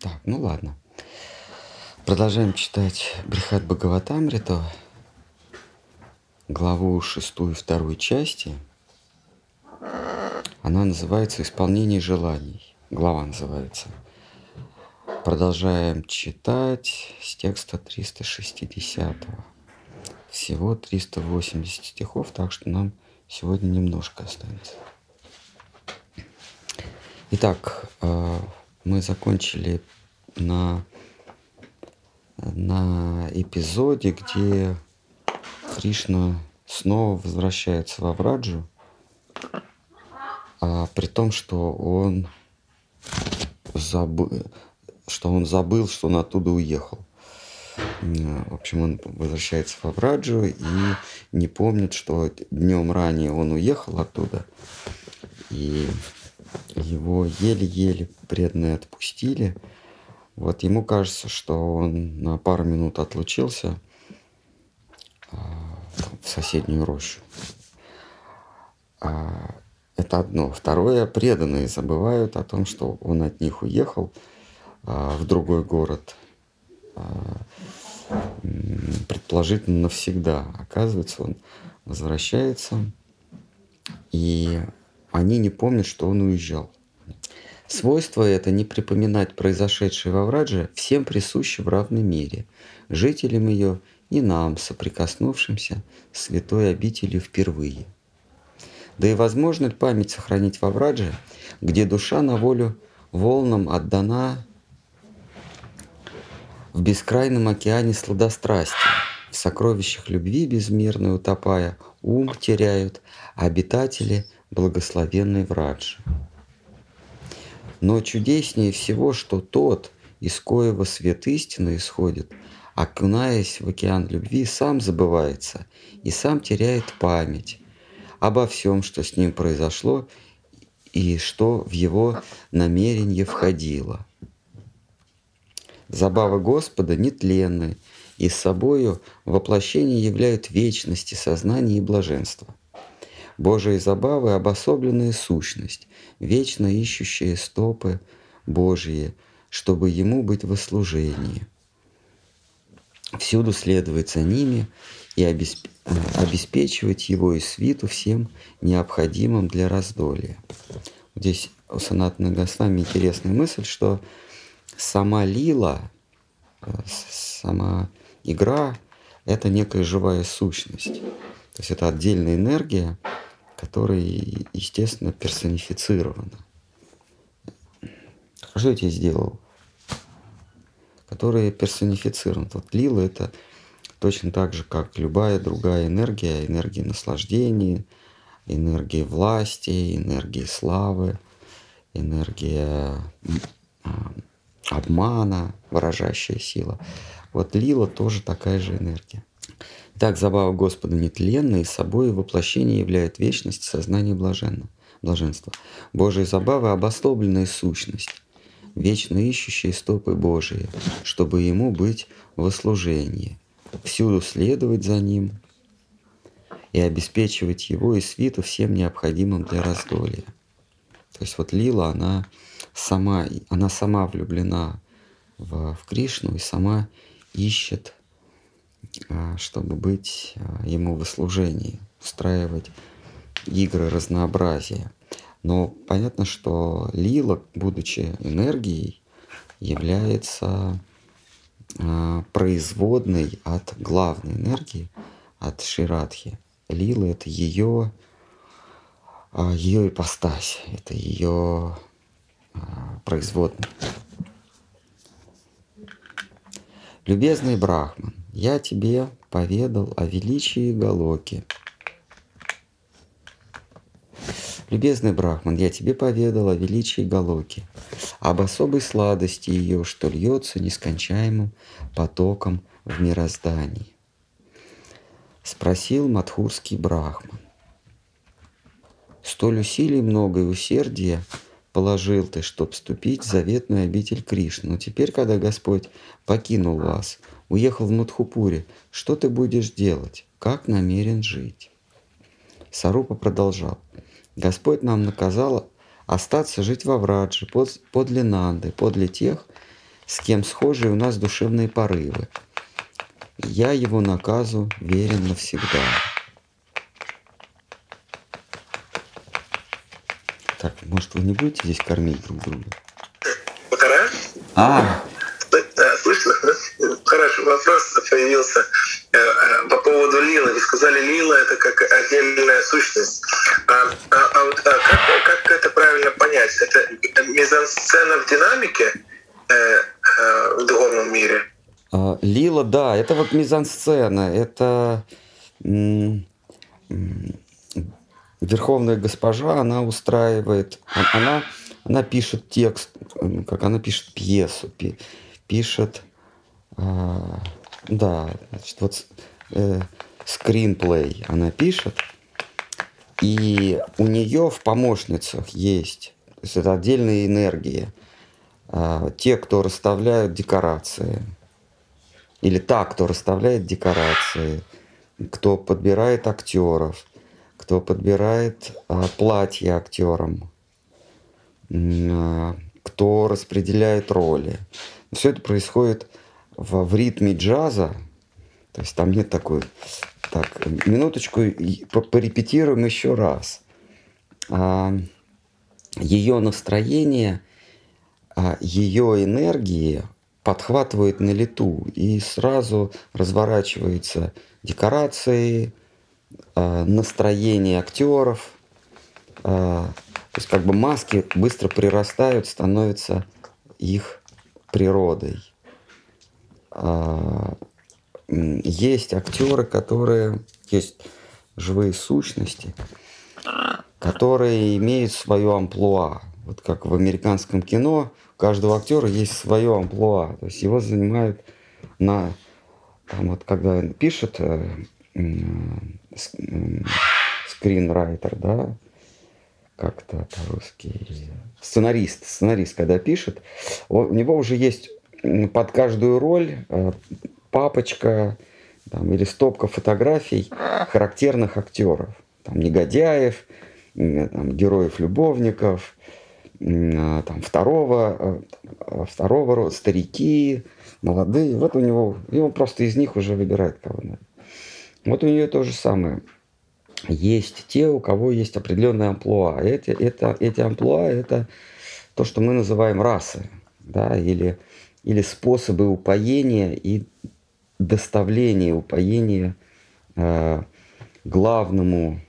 Так, ну ладно. Продолжаем читать Брихат Бхагаватамриту, главу шестую второй части. Она называется «Исполнение желаний». Глава называется. Продолжаем читать с текста 360. Всего 380 стихов, так что нам сегодня немножко останется. Итак, э, мы закончили на, на эпизоде, где Кришна снова возвращается во Враджу, а при том, что он забыл, что он забыл, что он оттуда уехал. В общем, он возвращается во Враджу и не помнит, что днем ранее он уехал оттуда. И его еле-еле преданные отпустили. Вот ему кажется, что он на пару минут отлучился а, в соседнюю рощу. А, это одно. Второе, преданные забывают о том, что он от них уехал а, в другой город, предположительно навсегда. Оказывается, он возвращается, и они не помнят, что он уезжал. Свойство это не припоминать произошедшее во Врадже всем присуще в равной мере, жителям ее и нам, соприкоснувшимся с святой обителью впервые. Да и возможно ли память сохранить во Врадже, где душа на волю волнам отдана в бескрайном океане сладострастия, в сокровищах любви безмерной утопая, ум теряют, а обитатели благословенной Враджи. Но чудеснее всего, что тот, из коего свет истины исходит, окунаясь в океан любви, сам забывается и сам теряет память обо всем, что с ним произошло и что в его намерение входило. Забава Господа нетленны, и с собою воплощение являют вечности, сознания и блаженства. Божьи забавы – обособленная сущность, вечно ищущая стопы Божьи, чтобы Ему быть во служении. Всюду следовать за ними и обеспечивать Его и свиту всем необходимым для раздолья. Здесь у Санатана Госвами интересная мысль, что сама лила, э, сама игра – это некая живая сущность. То есть это отдельная энергия, которая, естественно, персонифицирована. Что я тебе сделал? Который персонифицирован. Вот лила это точно так же, как любая другая энергия, энергия наслаждения, энергия власти, энергия славы, энергия а, обмана, выражающая сила. Вот лила тоже такая же энергия. Так забава Господа нетленна, и собой воплощение являет вечность сознания блаженна, блаженства. Божьи забавы – обособленная сущность, вечно ищущая стопы Божии, чтобы Ему быть во служении, всюду следовать за Ним и обеспечивать Его и свиту всем необходимым для раздолья. То есть вот Лила, она сама, она сама влюблена в, в Кришну и сама ищет чтобы быть а, ему в служении, устраивать игры разнообразия. Но понятно, что лила, будучи энергией, является а, производной от главной энергии, от Ширадхи. Лила — это ее, ее ипостась, это ее производная. Любезный Брахман, я тебе поведал о величии Галоки. Любезный Брахман, я тебе поведал о величии Галоки, об особой сладости ее, что льется нескончаемым потоком в мироздании. Спросил Мадхурский Брахман. Столь усилий много и усердия положил ты, чтоб вступить в заветную обитель Кришны. Но теперь, когда Господь покинул вас, уехал в Мадхупуре, что ты будешь делать? Как намерен жить? Сарупа продолжал. Господь нам наказал остаться жить во Врадже, под, подле Нанды, подле тех, с кем схожи у нас душевные порывы. Я его наказу верен навсегда. Так, может, вы не будете здесь кормить друг друга? А, вопрос появился э, э, по поводу Лилы. Вы сказали, Лила — это как отдельная сущность. А, а, а а как, как это правильно понять? Это мизансцена в динамике э, в духовном мире? а, Лила, да, это вот мизансцена, это верховная госпожа, она устраивает, а- она, она пишет текст, как она пишет пьесу, пи- пишет, а, да, значит, вот э, скринплей она пишет, и у нее в помощницах есть, то есть это отдельные энергии, а, те, кто расставляют декорации, или та, кто расставляет декорации, кто подбирает актеров, кто подбирает а, платья актерам, а, кто распределяет роли. Все это происходит в, в ритме джаза, то есть там нет такой... Так, минуточку, порепетируем еще раз. А, ее настроение, а, ее энергии подхватывает на лету, и сразу разворачиваются декорации, а, настроение актеров. а, То есть как бы маски быстро прирастают, становятся их природой. А, Есть актеры, которые... Есть живые сущности, которые имеют свое амплуа. Вот как в американском кино, у каждого актера есть свое амплуа. То есть его занимают на... Там вот когда пишет э, м, скринрайтер, да, как-то по-русски, сценарист, сценарист, когда пишет, у него уже есть под каждую роль э, папочка там, или стопка фотографий характерных актеров. Там негодяев, м, там, героев-любовников, а, там, второго, э, э, второго рода, старики, молодые. Вот у него, и он просто из них уже выбирает кого надо. Вот у нее то же самое. Есть те, у кого есть определенные амплуа. Эти, это, эти амплуа – это то, что мы называем расы, да, или, или способы упоения и доставления упоения э, главному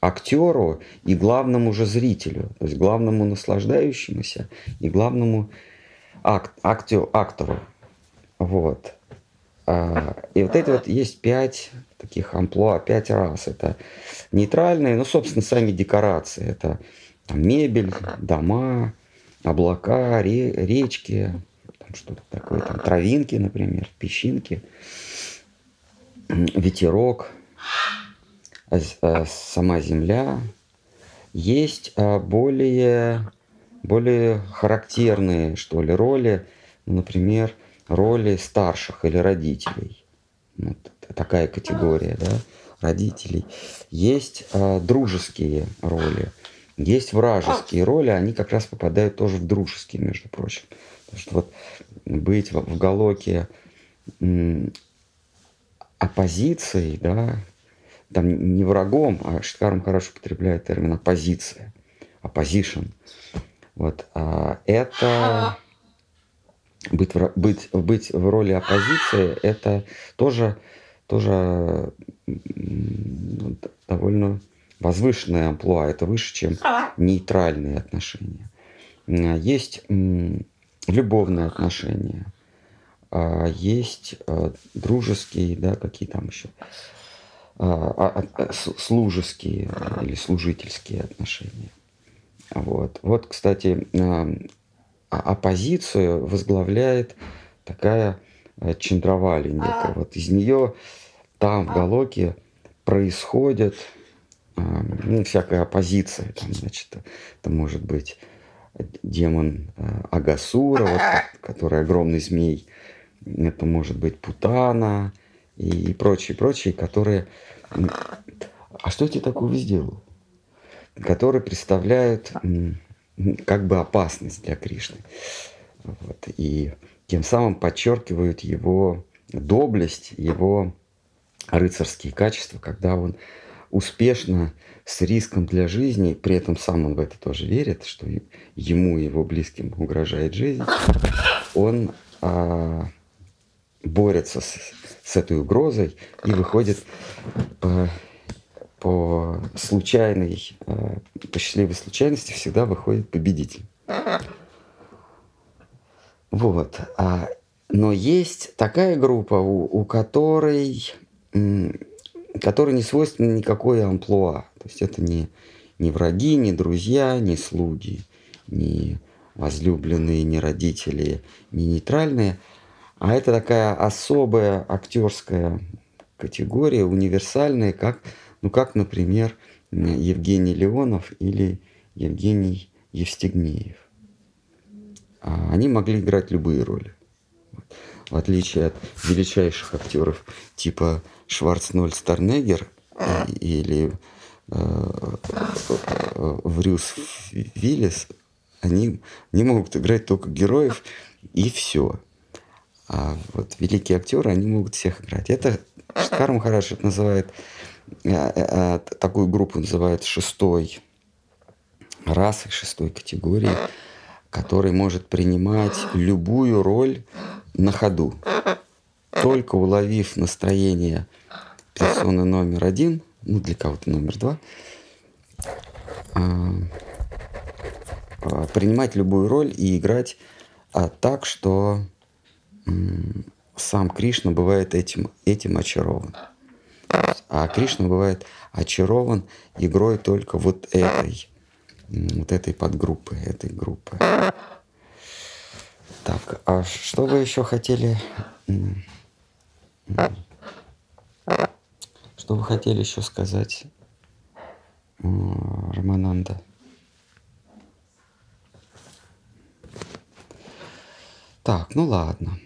актеру и главному же зрителю, то есть главному наслаждающемуся и главному ак- актё- актору. Вот. А, И вот эти вот есть пять таких амплуа, пять раз. Это нейтральные, ну, собственно, сами декорации. Это там, мебель, дома, облака, ре- речки, что-то такое, там травинки, например, песчинки, ветерок, а а сама земля. Есть а, более, более характерные, что ли, роли, ну, например, роли старших или родителей. Вот такая категория, да, родителей. Есть дружеские роли, есть вражеские роли, они как раз попадают тоже в дружеские, между прочим. Что вот быть в, м, оппозицией, да, там не врагом, а Штхарм хорошо употребляет термин оппозиция, opposition. Вот, а это быть, в, быть, быть в роли оппозиции, это тоже, тоже довольно возвышенная амплуа, это выше, чем нейтральные отношения. Есть м, любовные отношения, а есть а, дружеские, да, какие там еще, а, служеские или служительские отношения. Вот, вот кстати, оппозицию возглавляет такая Чандравали некая. Вот из нее там, в Галоке, происходит ну, всякая оппозиция. Там, значит, это может быть демон э, Агасура, вот, ко- который огромный змей. Это может быть Путана и прочие, прочие, которые... А что я тебе такого сделал? Которые представляют м, как бы опасность для Кришны. Вот, и тем самым подчеркивают его доблесть, его рыцарские качества, когда он успешно, с риском для жизни, при этом сам он в это тоже верит, что ему и его близким угрожает жизнь, он а, борется с, с этой угрозой и выходит по, по случайной, а, по счастливой случайности всегда выходит победитель. Вот. А, но есть такая группа, у, у которой которой не свойственно никакое амплуа. То есть это не, не враги, не друзья, не слуги, не возлюбленные, не родители, не нейтральные, а это такая особая актерская категория, универсальная, как, ну, как, например, Евгений Леонов или Евгений Евстигнеев. А они могли играть любые роли. В отличие от величайших актеров типа Шварцноль Старнегер или э, Врюс Виллис, они не могут играть только героев и все. А вот великие актеры, они могут всех играть. Это Штхар Махарадж это называет, э, э, такую группу называют шестой расой, шестой категории, который может принимать любую роль на ходу. Только уловив настроение персоны номер один, ну для кого-то номер два, а, а, принимать любую роль и играть а, так, что сам Кришна бывает этим, этим очарован. А Кришна бывает очарован игрой только вот этой, вот этой подгруппы, этой группы. Так, а что вы еще хотели? Что вы хотели еще сказать, Романанда? Так, ну ладно.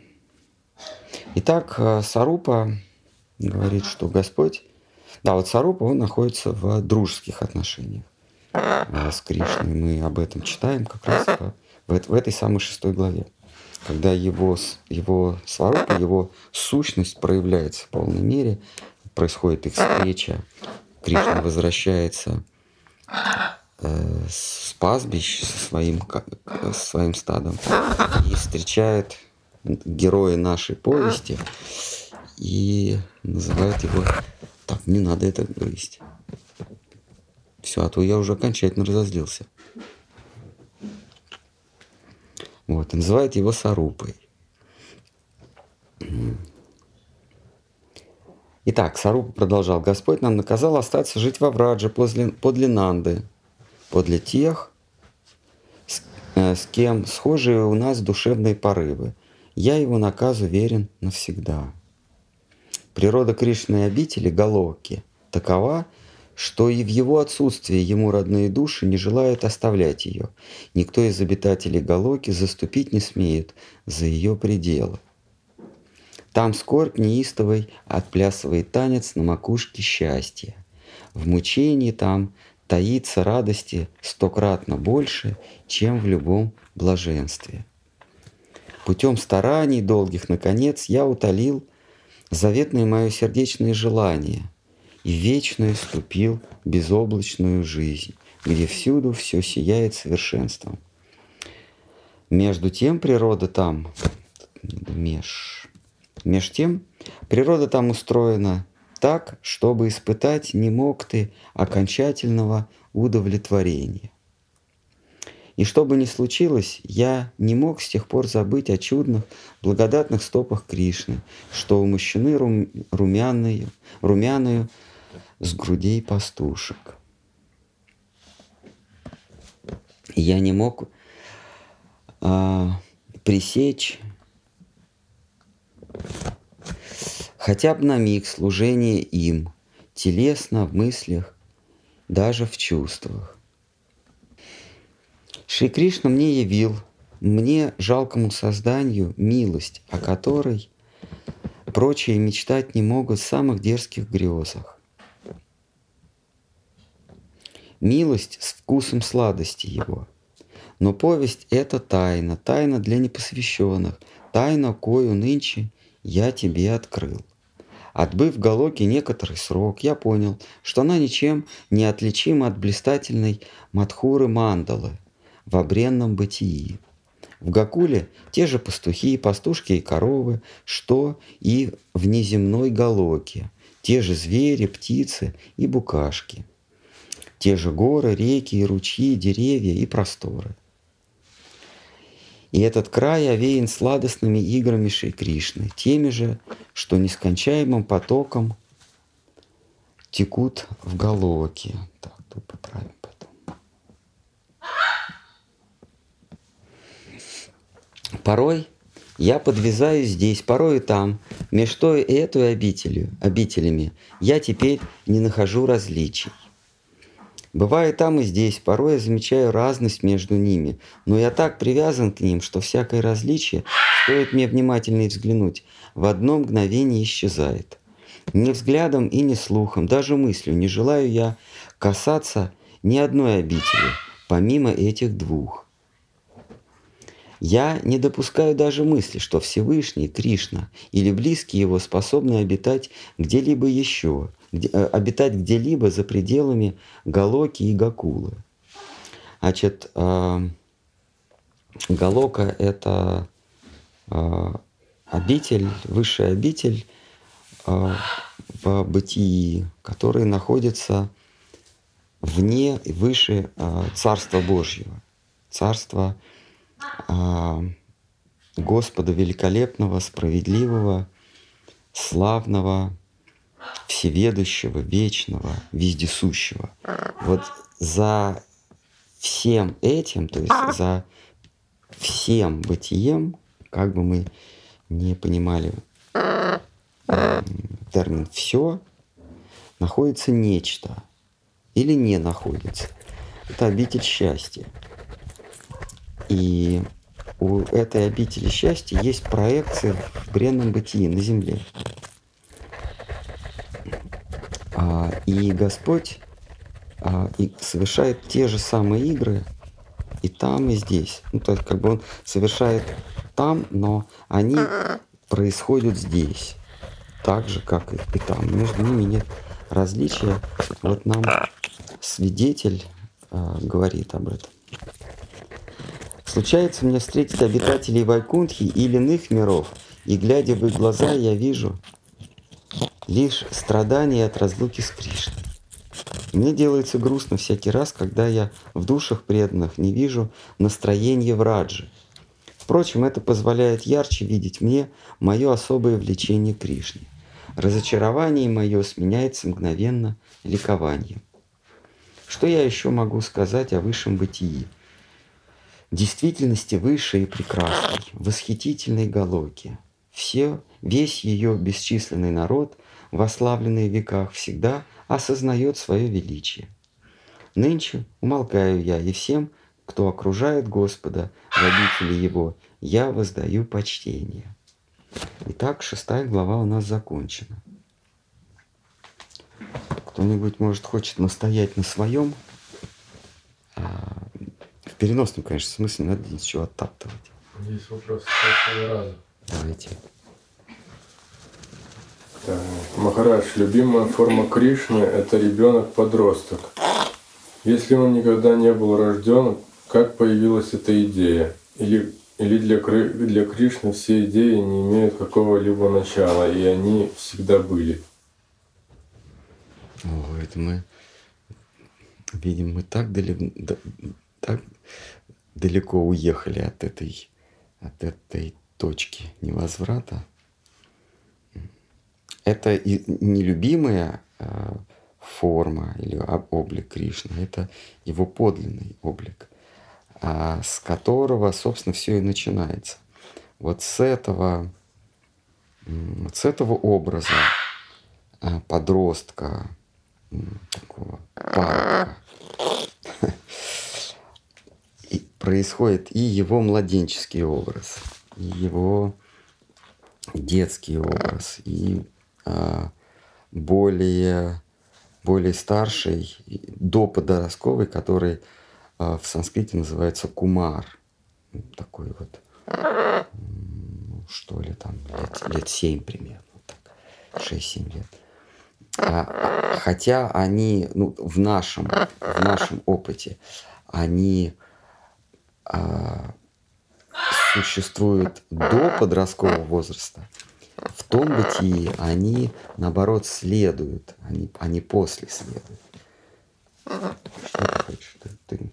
Итак, э, Сарупа говорит, что Господь... Да, вот Сарупа, он находится в дружеских отношениях э, с Кришной. Мы об этом читаем как раз в, в этой самой шестой главе. Когда его, его Сварупа, его сущность проявляется в полной мере, происходит их встреча, Кришна возвращается э, с пастбищ со своим, со своим стадом и встречает героя нашей повести и называет его так, не надо это грызть. Все, а то я уже окончательно разозлился. Вот, и называет его Сарупой. Итак, Сарупа продолжал. Господь нам наказал остаться жить во Врадже подле, Нанды, подле тех, с, э, с кем схожие у нас душевные порывы. Я его наказу верен навсегда. Природа Кришны обители Галоки такова, что и в его отсутствии ему родные души не желают оставлять ее. Никто из обитателей Галоки заступить не смеет за ее пределы. Там скорбь неистовой отплясывает танец на макушке счастья. В мучении там таится радости стократно больше, чем в любом блаженстве. Путем стараний долгих, наконец, я утолил заветное мое сердечное желание и вечную ступил безоблачную жизнь, где всюду все сияет совершенством. Между тем природа там, меж, Меж тем, природа там устроена так, чтобы испытать не мог ты окончательного удовлетворения. И что бы ни случилось, я не мог с тех пор забыть о чудных, благодатных стопах Кришны, что умощены рум, румяную, румяную с грудей пастушек. Я не мог а, пресечь Хотя бы на миг служение им, телесно, в мыслях, даже в чувствах. Шри Кришна мне явил, мне, жалкому созданию, милость, о которой прочие мечтать не могут в самых дерзких грезах. Милость с вкусом сладости его. Но повесть — это тайна, тайна для непосвященных, тайна, кою нынче я тебе открыл. Отбыв Галоке некоторый срок, я понял, что она ничем не отличима от блистательной Мадхуры Мандалы в обренном бытии. В Гакуле те же пастухи, пастушки и коровы, что и в неземной Галоке, те же звери, птицы и букашки, те же горы, реки и ручьи, деревья и просторы – и этот край овеян сладостными играми Шри Кришны, теми же, что нескончаемым потоком текут в Галоке. Так, тут поправим потом. Порой я подвязаюсь здесь, порой и там, между той и этой обителью, обителями. Я теперь не нахожу различий. Бывая там и здесь, порой я замечаю разность между ними, но я так привязан к ним, что всякое различие, стоит мне внимательно взглянуть, в одно мгновение исчезает. Ни взглядом и ни слухом, даже мыслью не желаю я касаться ни одной обители, помимо этих двух. Я не допускаю даже мысли, что Всевышний, Кришна или близкие его способны обитать где-либо еще – где, э, обитать где-либо за пределами Галоки и Гакулы. Значит, э, Галока – это э, обитель, высшая обитель в бытии, который находится вне и выше Царства Божьего, Царства Господа великолепного, справедливого, славного, всеведущего, вечного, вездесущего. Вот за всем этим, то есть за всем бытием, как бы мы не понимали термин «все», находится нечто или не находится. Это обитель счастья. И у этой обители счастья есть проекции в бренном бытии на Земле. А, и Господь а, и совершает те же самые игры и там, и здесь. Ну, то есть как бы он совершает там, но они происходят здесь. Так же, как и там. Между ними нет различия. Вот нам свидетель э, говорит об этом. Случается мне встретить обитателей Вайкунтхи или иных миров, и глядя в их глаза, я вижу, лишь страдания от разлуки с Кришной. Мне делается грустно всякий раз, когда я в душах преданных не вижу настроения в раджи. Впрочем, это позволяет ярче видеть мне мое особое влечение к Кришне. Разочарование мое сменяется мгновенно ликованием. Что я еще могу сказать о высшем бытии? Действительности высшей и прекрасной, восхитительной Галоки. Все, весь ее бесчисленный народ вославленный в веках, всегда осознает свое величие. Нынче умолкаю я, и всем, кто окружает Господа в обители Его, я воздаю почтение. Итак, шестая глава у нас закончена. Кто-нибудь, может, хочет настоять на своем? А, в переносном, конечно, смысле, надо ничего оттаптывать. Есть вопрос с раза. Давайте. Махарадж, любимая форма Кришны – это ребенок-подросток. Если он никогда не был рожден, как появилась эта идея? Или, или для, для Кришны все идеи не имеют какого-либо начала, и они всегда были? О, это мы видим, мы так далеко, так далеко уехали от этой, от этой точки невозврата это и нелюбимая э, форма или облик Кришны, это его подлинный облик, а с которого, собственно, все и начинается. Вот с этого, с этого образа э, подростка, такого парка, и происходит и его младенческий образ, и его детский образ, и более, более старший, до подростковый, который в санскрите называется кумар. Такой вот, что ли, там, лет, лет 7 примерно, так, 6-7 лет. А, хотя они, ну, в нашем, в нашем опыте, они а, существуют до подросткового возраста, в том бытии они, наоборот, следуют, они, они после следуют. Что ты хочешь? Ты, ты...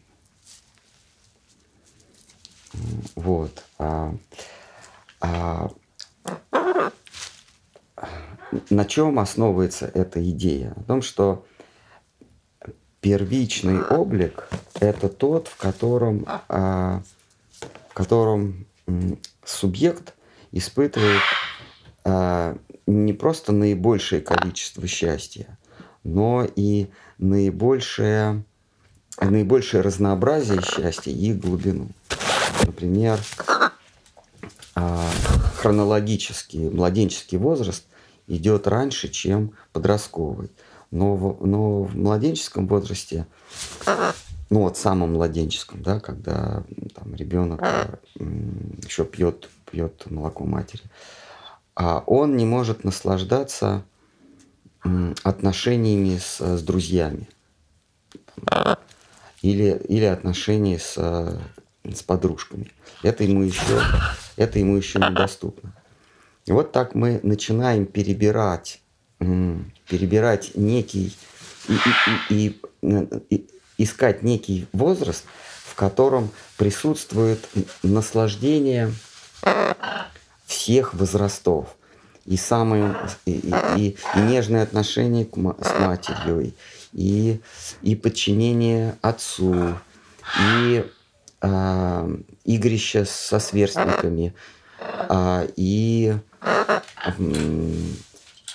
Вот. А, а, на чем основывается эта идея? О том, что первичный облик – это тот, в котором, а, в котором субъект испытывает а, не просто наибольшее количество счастья, но и наибольшее, наибольшее разнообразие счастья и глубину. Например, а, хронологический младенческий возраст идет раньше, чем подростковый. Но в, но в младенческом возрасте, ну вот самом младенческом, да, когда там ребенок еще пьет, пьет молоко матери, а он не может наслаждаться отношениями с, с друзьями или, или отношения с, с подружками. Это ему еще, это ему еще недоступно. И вот так мы начинаем перебирать, перебирать некий и, и, и, и искать некий возраст, в котором присутствует наслаждение всех возрастов. И самые и, и, и, нежные отношения к, с матерью, и, и подчинение отцу, и э, игрище со сверстниками, э, и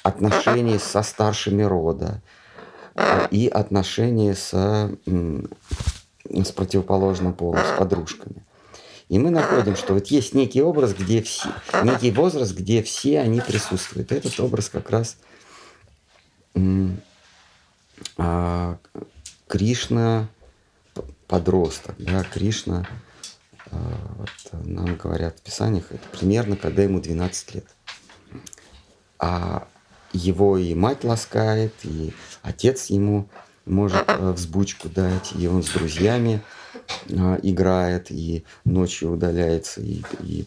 отношения со старшими рода а, и отношения с, с противоположным полом, с подружками. И мы находим, что вот есть некий образ, где все, некий возраст, где все они присутствуют. Этот образ как раз а, Кришна подросток, да, Кришна, а, вот нам говорят в Писаниях, это примерно когда ему 12 лет. А его и мать ласкает, и отец ему может э, взбучку дать, и он с друзьями э, играет, и ночью удаляется, и, и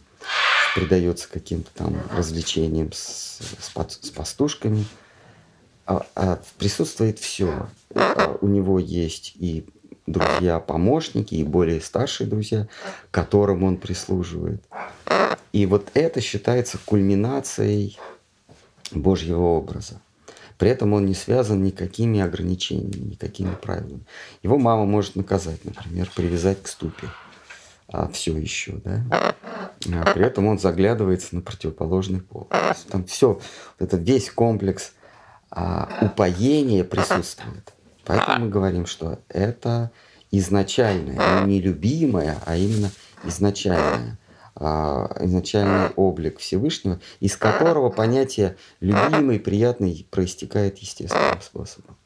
предается каким-то там развлечениям с, с, с пастушками. А, а присутствует все. А у него есть и друзья-помощники, и более старшие друзья, которым он прислуживает. И вот это считается кульминацией Божьего образа. При этом он не связан никакими ограничениями, никакими правилами. Его мама может наказать, например, привязать к ступе. А все еще, да? А при этом он заглядывается на противоположный пол. Там все, этот весь комплекс а, упоения присутствует. Поэтому мы говорим, что это изначальное, не любимое, а именно изначальное изначальный облик Всевышнего, из которого понятие любимый, приятный проистекает естественным способом.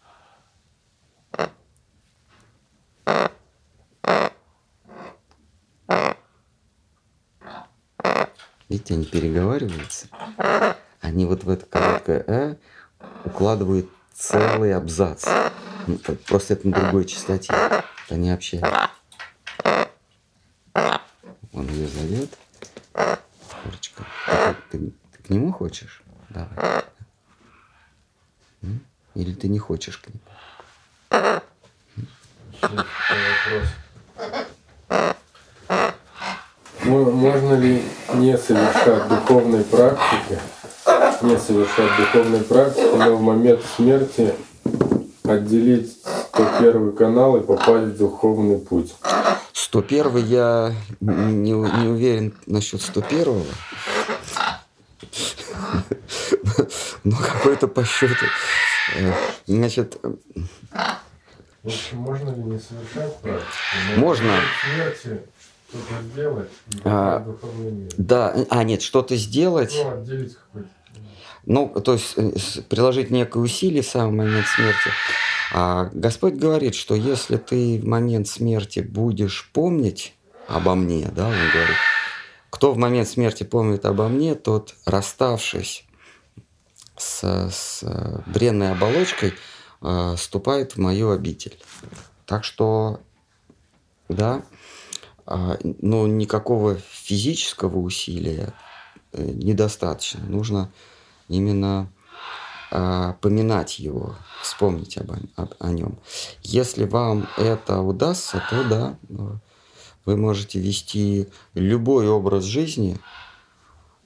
Видите, они переговариваются. Они вот в это короткое «э» укладывают целый абзац. Ну, просто это на другой частоте. Они общаются. Зовет. Курочка. Ты, ты, ты к нему хочешь? Давай. Или ты не хочешь к нему? Можно ли не совершать духовной практики, не совершать духовной практики, но в момент смерти отделить 101 канал и попасть в духовный путь? 101 я не, не уверен насчет 101 но какой-то по счету. Э, значит, в общем, можно ли не совершать практику? Можно. Смерти что-то сделать а, Да, а нет, что-то сделать. Ну, отделить какой-то. Ну, то есть э, приложить некое усилие в самый момент смерти. А Господь говорит, что если ты в момент смерти будешь помнить обо мне, да, он говорит, кто в момент смерти помнит обо мне, тот, расставшись с, с бренной оболочкой, э, ступает в мою обитель. Так что, да, э, но никакого физического усилия э, недостаточно. Нужно именно э, поминать его, вспомнить об, об, о нем. Если вам это удастся, то да, вы можете вести любой образ жизни,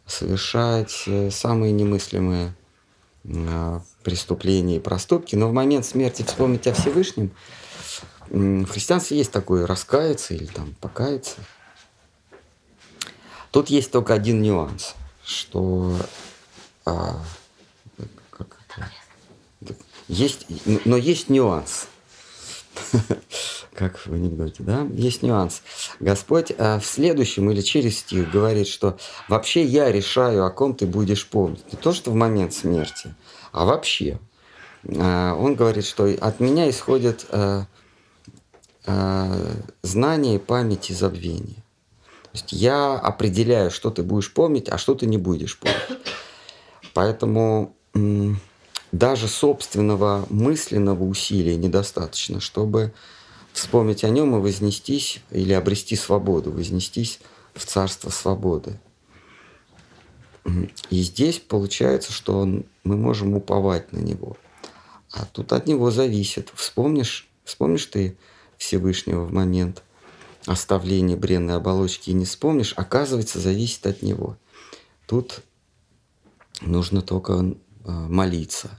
совершать э, самые немыслимые э, преступления и проступки, но в момент смерти вспомнить о Всевышнем, в христианстве есть такое раскаяться или там покаяться. Тут есть только один нюанс, что а, есть, но есть нюанс. как в анекдоте, да? Есть нюанс. Господь а, в следующем или через стих говорит, что вообще я решаю, о ком ты будешь помнить. Не то, что в момент смерти, а вообще. А, он говорит, что от меня исходят а, знания, память и забвение. То есть я определяю, что ты будешь помнить, а что ты не будешь помнить. Поэтому даже собственного мысленного усилия недостаточно, чтобы вспомнить о нем и вознестись или обрести свободу, вознестись в царство свободы. И здесь получается, что мы можем уповать на него. А тут от него зависит. Вспомнишь, вспомнишь ты Всевышнего в момент оставления бренной оболочки и не вспомнишь, оказывается, зависит от него. Тут нужно только молиться.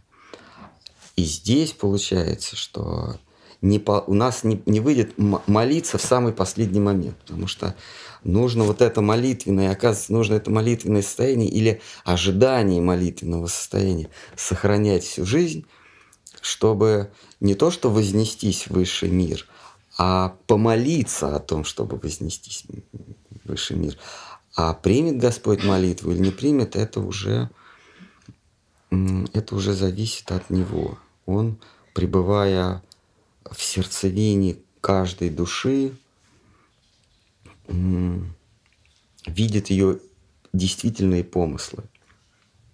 И здесь получается, что не по, у нас не, не выйдет молиться в самый последний момент, потому что нужно вот это молитвенное, оказывается, нужно это молитвенное состояние или ожидание молитвенного состояния сохранять всю жизнь, чтобы не то, что вознестись в высший мир, а помолиться о том, чтобы вознестись в высший мир. А примет Господь молитву или не примет, это уже, это уже зависит от Него. Он, пребывая в сердцевине каждой души, видит ее действительные помыслы.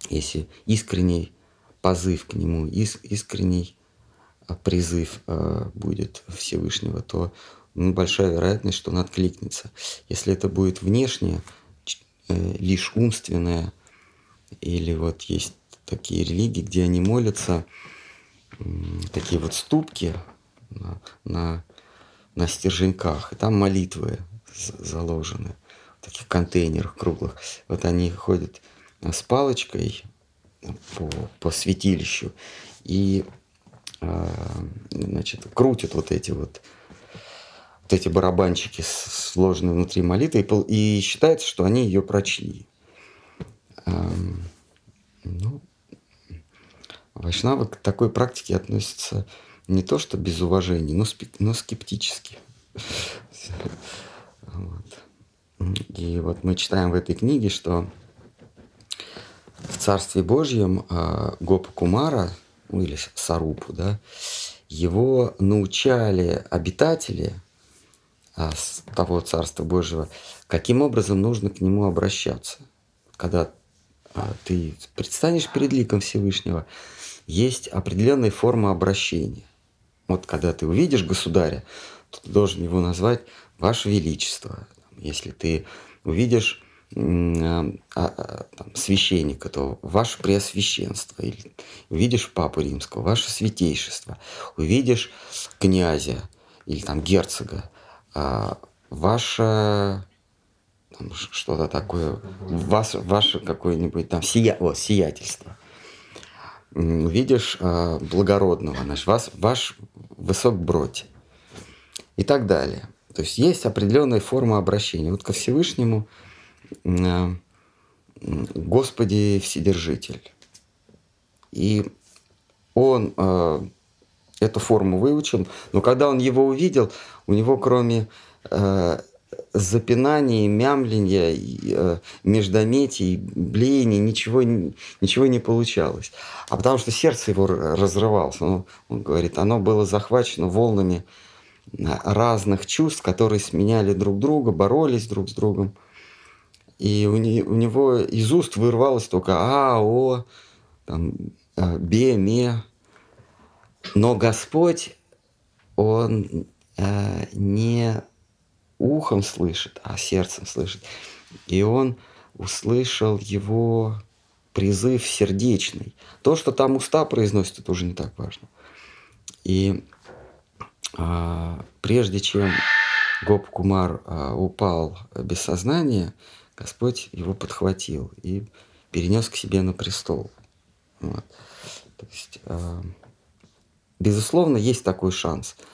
Если искренний позыв к нему, искренний а, призыв а, будет Всевышнего, то ну, большая вероятность, что он откликнется. Если это будет внешнее, э, лишь умственное, или вот есть такие религии, где они молятся, такие вот ступки, на, на, на стерженьках, и там молитвы заложены в таких контейнерах круглых. Вот они ходят с палочкой по, по святилищу и э, значит, крутят вот эти вот вот эти барабанчики сложные внутри молитвы, и, и считается, что они ее прочли. Эм, ну, Вайшнавы к такой практике относятся не то что без уважения, но, но скептически. Вот. И вот мы читаем в этой книге, что в Царстве Божьем э, Гопа Кумара, ну или Сарупу, да, его научали обитатели с того Царства Божьего, каким образом нужно к нему обращаться. Когда а, ты предстанешь перед ликом Всевышнего, есть определенная форма обращения. Вот когда ты увидишь государя, то ты должен его назвать Ваше Величество. Если ты увидишь а, а, там, священника, то ваше преосвященство, или увидишь папу римского, ваше святейшество, увидишь князя или там герцога, а, ваше что-то такое, вас, ваше какое-нибудь там сия, о, сиятельство. Увидишь благородного, значит, вас, ваш высок бродь и так далее. То есть есть определенная форма обращения. Вот ко Всевышнему э, Господи Вседержитель. И он э, эту форму выучил, но когда он его увидел, у него кроме запинания, мямления, э, междометий, блеяний, ничего, ничего не получалось. А потому что сердце его разрывалось. Он, он говорит, оно было захвачено волнами разных чувств, которые сменяли друг друга, боролись друг с другом. И у, не, у него из уст вырвалось только А, О, там, э, Бе, Ме. Но Господь, Он э, не ухом слышит, а сердцем слышит. И он услышал его призыв сердечный. То, что там уста произносят, это уже не так важно. И а, прежде чем Гоп Кумар а, упал без сознания, Господь его подхватил и перенес к себе на престол. Вот. То есть, а, безусловно, есть такой шанс –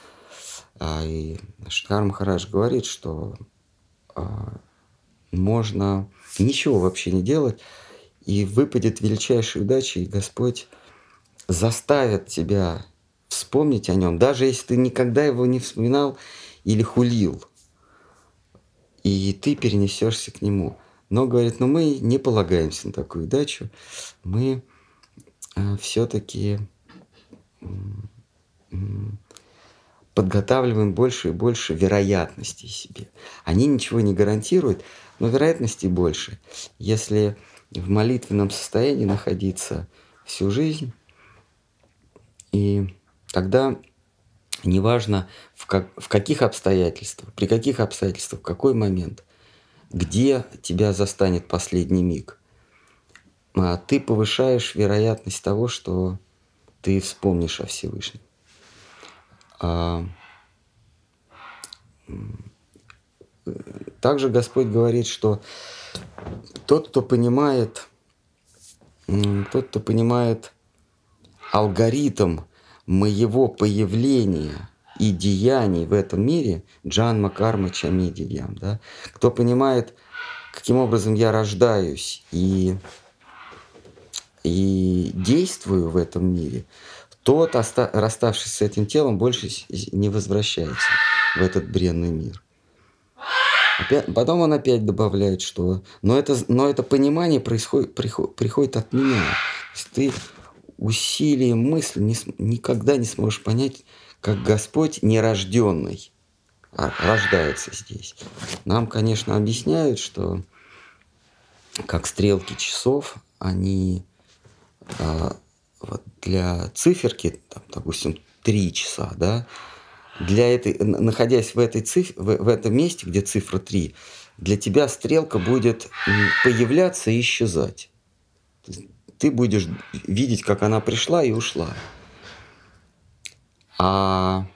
и Шткар Махарадж говорит, что а, можно ничего вообще не делать, и выпадет величайшая удача, и Господь заставит тебя вспомнить о нем, даже если ты никогда его не вспоминал или хулил, и ты перенесешься к нему. Но, говорит, но мы не полагаемся на такую удачу, мы э, все-таки подготавливаем больше и больше вероятностей себе. Они ничего не гарантируют, но вероятностей больше. Если в молитвенном состоянии находиться всю жизнь, и тогда неважно в, как, в каких обстоятельствах, при каких обстоятельствах, в какой момент, где тебя застанет последний миг, а ты повышаешь вероятность того, что ты вспомнишь о Всевышнем. А, также Господь говорит, что тот, кто понимает, тот, кто понимает алгоритм моего появления и деяний в этом мире, Джан Макарма Чамидиям, да, кто понимает, каким образом я рождаюсь и, и действую в этом мире, тот, расставшись с этим телом, больше не возвращается в этот бренный мир. Опять, потом он опять добавляет, что но это, но это понимание происходит, приход, приходит от меня. То есть ты усилием мысли не, никогда не сможешь понять, как Господь нерожденный а рождается здесь. Нам, конечно, объясняют, что как стрелки часов, они а, вот для циферки, там, допустим, 3 часа, да, для этой, находясь в, этой циф, в, в этом месте, где цифра 3, для тебя стрелка будет появляться и исчезать. Ты будешь видеть, как она пришла и ушла. А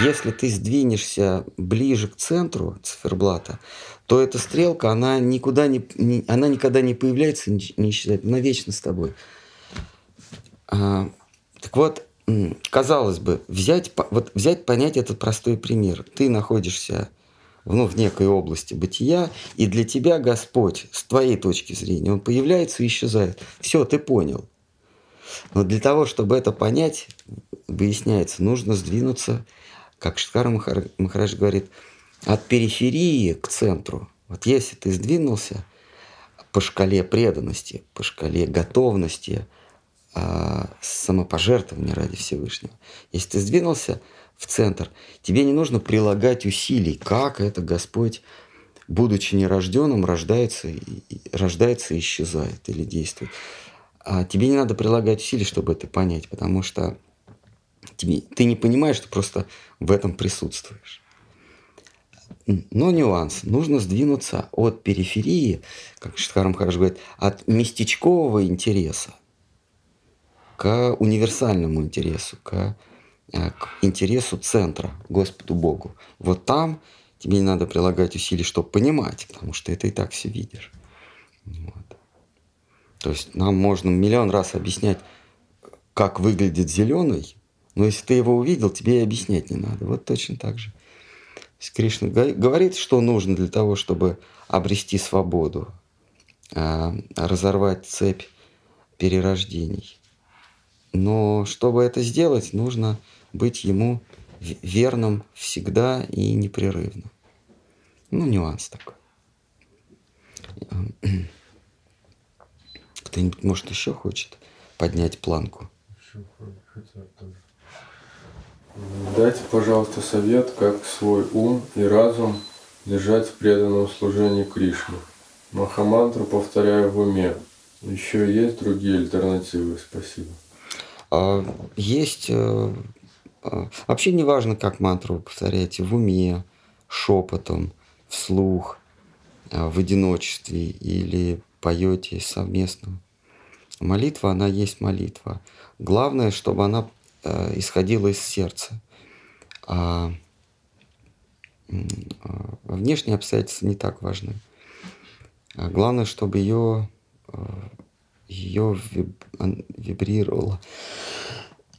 если ты сдвинешься ближе к центру циферблата, то эта стрелка, она никуда не, она никогда не появляется, не исчезает, она вечно с тобой. Так вот, казалось бы, взять, вот взять, понять этот простой пример. Ты находишься ну, в некой области бытия, и для тебя Господь, с твоей точки зрения, Он появляется и исчезает. Все, ты понял. Но для того, чтобы это понять, выясняется, нужно сдвинуться, как Шткар Махарадж говорит, от периферии к центру. Вот если ты сдвинулся по шкале преданности, по шкале готовности – а, самопожертвование ради Всевышнего. Если ты сдвинулся в центр, тебе не нужно прилагать усилий, как это Господь, будучи нерожденным, рождается, рождается и исчезает или действует. А тебе не надо прилагать усилий, чтобы это понять, потому что тебе, ты не понимаешь, что просто в этом присутствуешь. Но нюанс. Нужно сдвинуться от периферии, как Штхарам хорошо говорит, от местечкового интереса к универсальному интересу, к, э, к интересу центра, Господу Богу. Вот там тебе не надо прилагать усилий, чтобы понимать, потому что это и так все видишь. Вот. То есть нам можно миллион раз объяснять, как выглядит зеленый, но если ты его увидел, тебе и объяснять не надо. Вот точно так же. Кришна говорит, что нужно для того, чтобы обрести свободу, а, разорвать цепь перерождений. Но чтобы это сделать, нужно быть ему верным всегда и непрерывно. Ну, нюанс такой. Кто-нибудь, может, еще хочет поднять планку? Дайте, пожалуйста, совет, как свой ум и разум держать в преданном служении Кришне. Махамантру повторяю в уме. Еще есть другие альтернативы? Спасибо. А, есть... Э, а, вообще не важно, как мантру вы повторяете, в уме, шепотом, вслух, а, в одиночестве или поете совместно. Молитва, она есть молитва. Главное, чтобы она э, исходила из сердца. А, внешние обстоятельства не так важны. Главное, чтобы ее, ее вибрировала,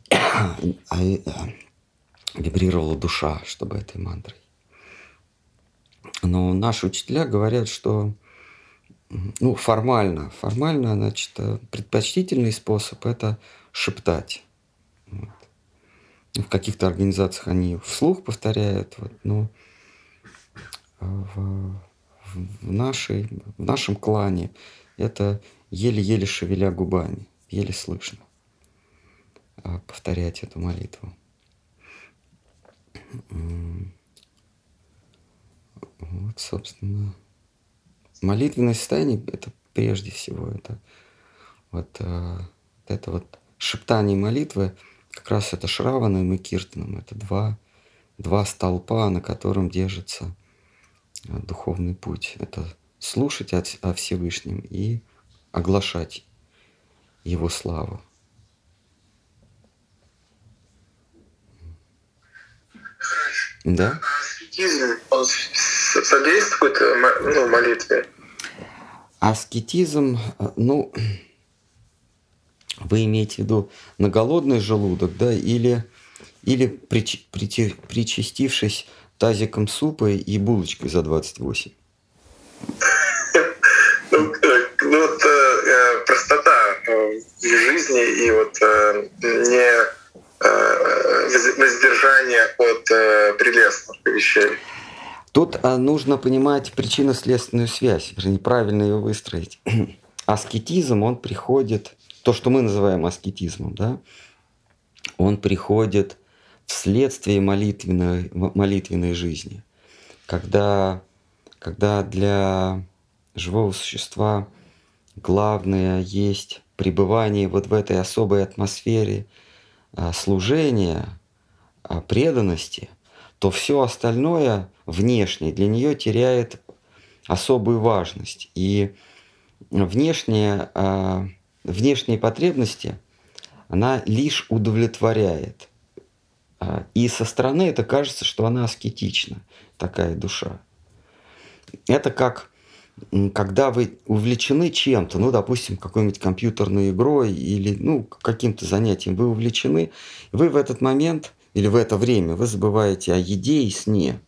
а, э, вибрировала душа, чтобы этой мантрой. Но наши учителя говорят, что ну, формально, формально, значит, э, предпочтительный способ – это шептать. Вот. В каких-то организациях они вслух повторяют, вот, но в, в, нашей, в нашем клане это еле-еле шевеля губами, еле слышно а, повторять эту молитву. Вот, собственно, молитвенное состояние – это прежде всего это вот, э, это вот шептание молитвы, как раз это Шраваном и Киртаном. Это два, два столпа, на котором держится э, духовный путь. Это слушать о, о Всевышнем и оглашать Его славу. Да? Аскетизм, он содействует ну, молитве? Аскетизм, э, ну, вы имеете в виду на голодный желудок, да, или, или прич, прич, причастившись тазиком супа и булочкой за 28? Ну, ну вот э, простота э, в жизни и вот э, не э, воздержание от э, прелестных вещей. Тут а, нужно понимать причинно-следственную связь, вернее, правильно ее выстроить. Аскетизм, он приходит, то, что мы называем аскетизмом, да, он приходит вследствие молитвенной, молитвенной жизни. Когда, когда для живого существа главное есть пребывание вот в этой особой атмосфере а, служения, а, преданности, то все остальное внешнее для нее теряет особую важность. И внешние, а, внешние потребности она лишь удовлетворяет. И со стороны это кажется, что она аскетична, такая душа. Это как когда вы увлечены чем-то, ну, допустим, какой-нибудь компьютерной игрой или, ну, каким-то занятием, вы увлечены, вы в этот момент или в это время вы забываете о еде и сне.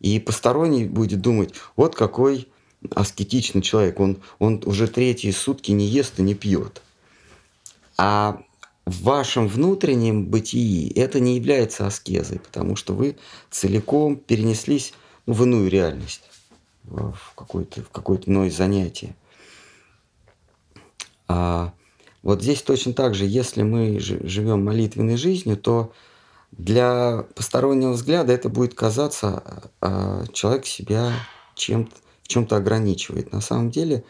И посторонний будет думать, вот какой аскетичный человек, он, он уже третьи сутки не ест и не пьет. А в вашем внутреннем бытии это не является аскезой, потому что вы целиком перенеслись в иную реальность, в какое-то, в какое-то иное занятие. А вот здесь точно так же, если мы живем молитвенной жизнью, то для постороннего взгляда это будет казаться, а, человек себя чем в чем-то ограничивает. На самом деле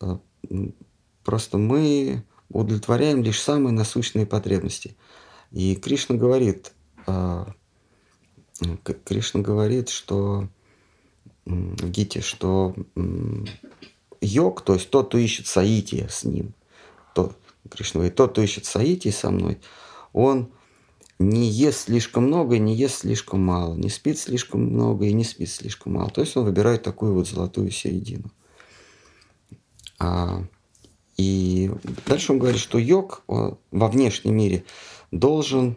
а, просто мы удовлетворяем лишь самые насущные потребности. И Кришна говорит, а, Кришна говорит, что Гите, что йог, то есть тот, кто ищет саити с ним, тот, Кришна говорит, тот, кто ищет саити со мной, он не ест слишком много и не ест слишком мало, не спит слишком много и не спит слишком мало. То есть он выбирает такую вот золотую середину. А, и дальше он говорит, что йог во внешнем мире должен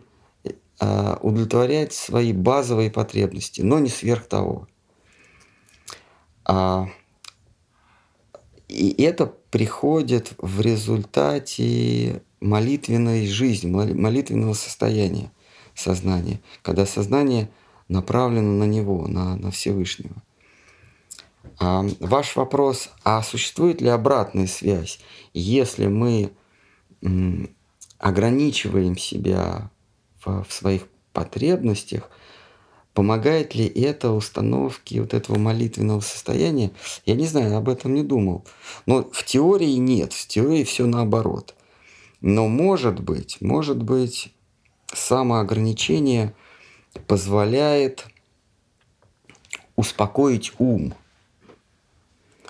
а, удовлетворять свои базовые потребности, но не сверх того. А, и это приходит в результате молитвенной жизни, молитвенного состояния сознания, когда сознание направлено на Него, на, на Всевышнего. А, ваш вопрос, а существует ли обратная связь, если мы ограничиваем себя в, в своих потребностях, помогает ли это установке вот этого молитвенного состояния? Я не знаю, об этом не думал. Но в теории нет, в теории все наоборот. Но может быть, может быть, самоограничение позволяет успокоить ум.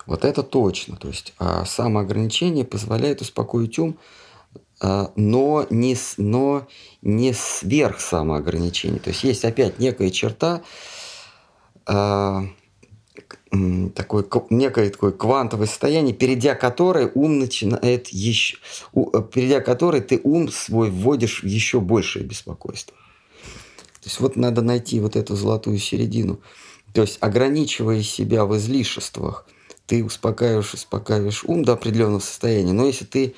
Вот это точно. То есть а самоограничение позволяет успокоить ум, но не, но не сверх самоограничения. То есть есть опять некая черта, а, такое, некое такое квантовое состояние, перейдя которое ум начинает еще, перейдя которое ты ум свой вводишь в еще большее беспокойство. То есть вот надо найти вот эту золотую середину. То есть ограничивая себя в излишествах, ты успокаиваешь, успокаиваешь ум до определенного состояния. Но если ты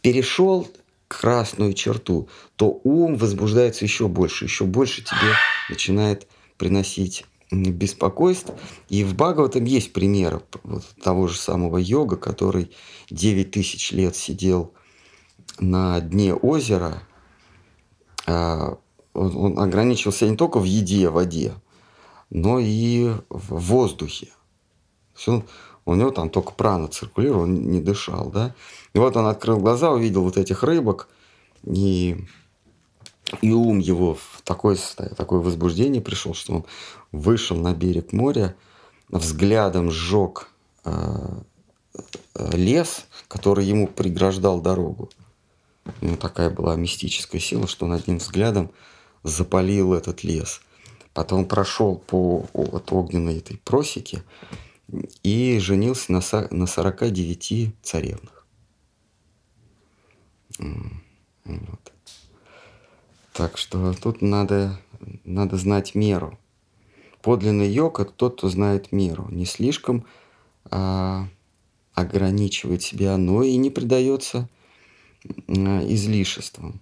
перешел красную черту, то ум возбуждается еще больше, еще больше тебе начинает приносить беспокойств. И в Бхагаватам есть примеры вот того же самого йога, который 9 тысяч лет сидел на дне озера, а, он ограничился не только в еде, в воде, но и в воздухе. Он, у него там только прана циркулировал, он не дышал, да. И вот он открыл глаза, увидел вот этих рыбок, и, и ум его в такое, такое возбуждение пришел, что он вышел на берег моря, взглядом сжег э, э, лес, который ему преграждал дорогу. У него такая была мистическая сила, что он одним взглядом запалил этот лес. Потом прошел по вот, огненной этой просеке и женился на, на 49 царевнах. Вот. Так что тут надо, надо знать меру. Подлинный йог – это тот, кто знает меру. Не слишком а, ограничивает себя, но и не предается а, излишествам.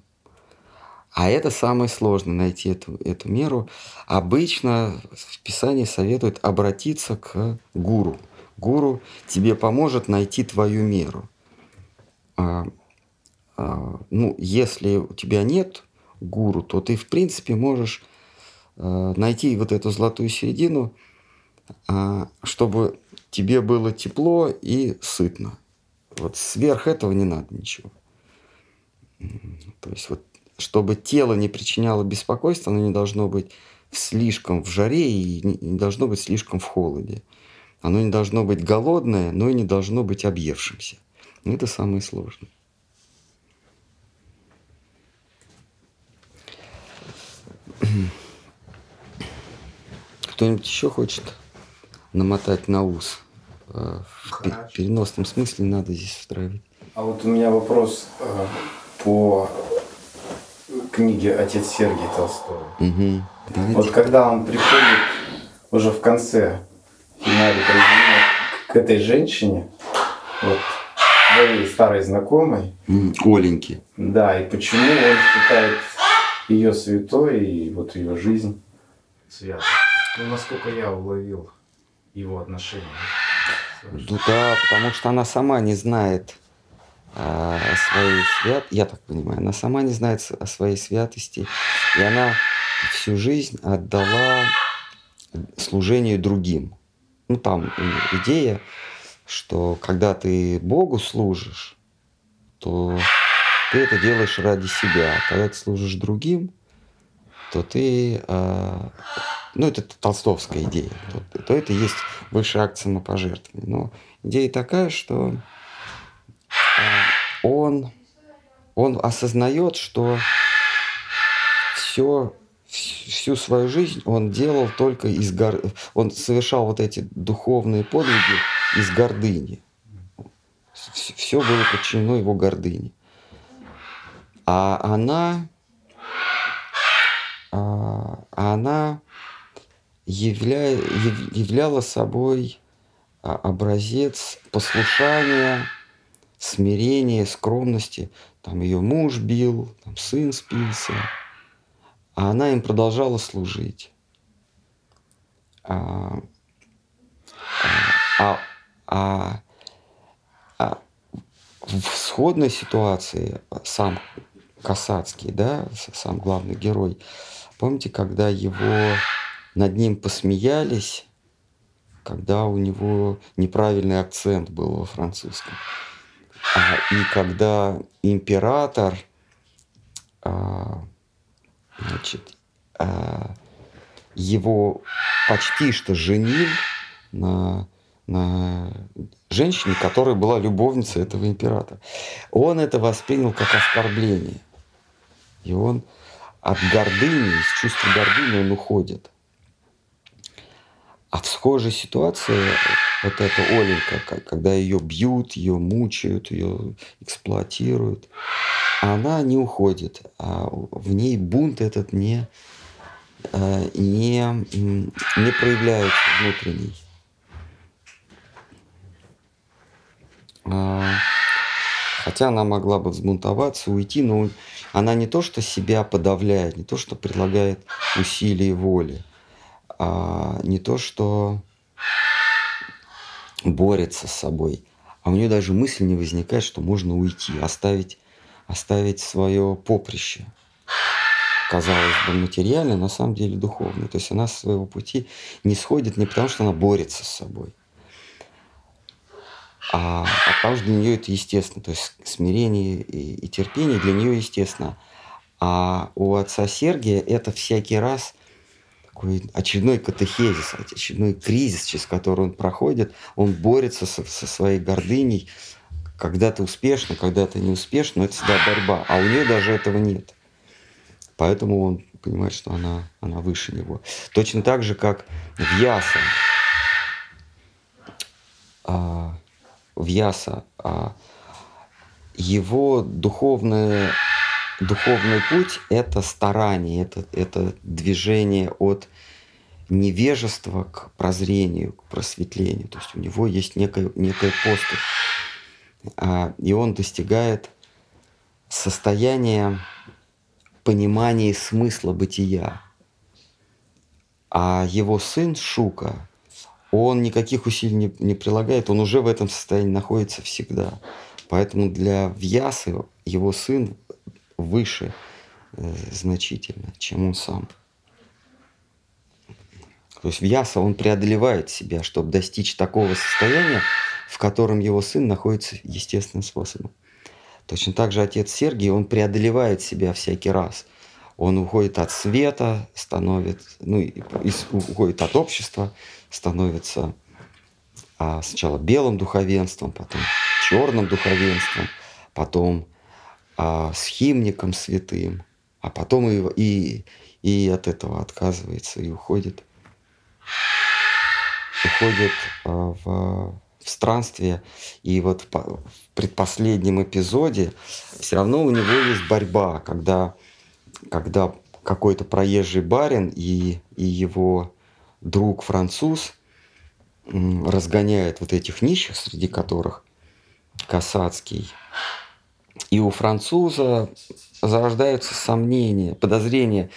А это самое сложное, найти эту, эту меру. Обычно в Писании советуют обратиться к гуру. Гуру тебе поможет найти твою меру. А, а, ну, если у тебя нет гуру, то ты, в принципе, можешь а, найти вот эту золотую середину, а, чтобы тебе было тепло и сытно. Вот сверх этого не надо ничего. То есть вот чтобы тело не причиняло беспокойства, оно не должно быть слишком в жаре и не должно быть слишком в холоде. Оно не должно быть голодное, но и не должно быть объевшимся. Это самое сложное. Кто-нибудь еще хочет намотать на ус? Э, в переносном смысле надо здесь устраивать. А вот у меня вопрос э, по книге «Отец Сергий Толстой». Угу. Вот когда он приходит уже в конце, в финале к этой женщине, вот, своей старой знакомой. Оленьки. Да, и почему он считает ее святой и вот ее жизнь святой. Ну, насколько я уловил его отношения. Ну да, потому что она сама не знает о своей свят, я так понимаю, она сама не знает о своей святости, и она всю жизнь отдала служению другим. Ну там идея, что когда ты Богу служишь, то ты это делаешь ради себя. Когда ты служишь другим, то ты, э, ну это толстовская идея, то, то это есть высшая акт самопожертвования. Но идея такая, что он, он осознает, что все, всю свою жизнь он делал только из гор... он совершал вот эти духовные подвиги из гордыни. Все было подчинено его гордыне. А она, а, она явля, яв, являла собой а, образец послушания, смирения, скромности. Там ее муж бил, там сын спился, а она им продолжала служить. А, А, а, а в сходной ситуации сам Касацкий, да, сам главный герой, помните, когда его над ним посмеялись, когда у него неправильный акцент был во французском. А, и когда император а, значит, а, его почти что женил на, на женщине, которая была любовницей этого императора. Он это воспринял как оскорбление. И он от гордыни, из чувства гордыни он уходит. А в схожей ситуации вот эта Оленька, когда ее бьют, ее мучают, ее эксплуатируют, она не уходит, а в ней бунт этот не, э, не, не проявляется внутренний. А, хотя она могла бы взбунтоваться, уйти, но она не то, что себя подавляет, не то, что предлагает усилия воли, а не то, что борется с собой, а у нее даже мысль не возникает, что можно уйти, оставить, оставить свое поприще. Казалось бы, материально, на самом деле духовно. То есть она со своего пути не сходит не потому, что она борется с собой, а, а потому что для нее это естественно. То есть смирение и, и терпение для нее естественно. А у отца Сергия это всякий раз такой очередной катехезис, очередной кризис, через который он проходит. Он борется со, со своей гордыней. Когда-то успешно, когда-то неуспешно, но это всегда борьба. А у нее даже этого нет. Поэтому он понимает, что она, она выше него. Точно так же, как в Яса. А, в Яса. А, его духовное духовный путь – это старание, это, это движение от невежества к прозрению, к просветлению. То есть у него есть некая, некая поступь. А, и он достигает состояния понимания смысла бытия. А его сын Шука, он никаких усилий не, не прилагает, он уже в этом состоянии находится всегда. Поэтому для Вьясы его сын выше э, значительно, чем он сам. То есть Вьяса, он преодолевает себя, чтобы достичь такого состояния, в котором его сын находится естественным способом. Точно так же отец Сергий, он преодолевает себя всякий раз. Он уходит от света, становится, ну, уходит от общества, становится а, сначала белым духовенством, потом черным духовенством, потом а, химником святым, а потом и, и, и от этого отказывается и уходит, уходит а, в, в странствие. И вот в, в предпоследнем эпизоде все равно у него есть борьба, когда, когда какой-то проезжий барин и, и его друг француз разгоняет вот этих нищих, среди которых Касацкий и у француза зарождаются сомнения, подозрения,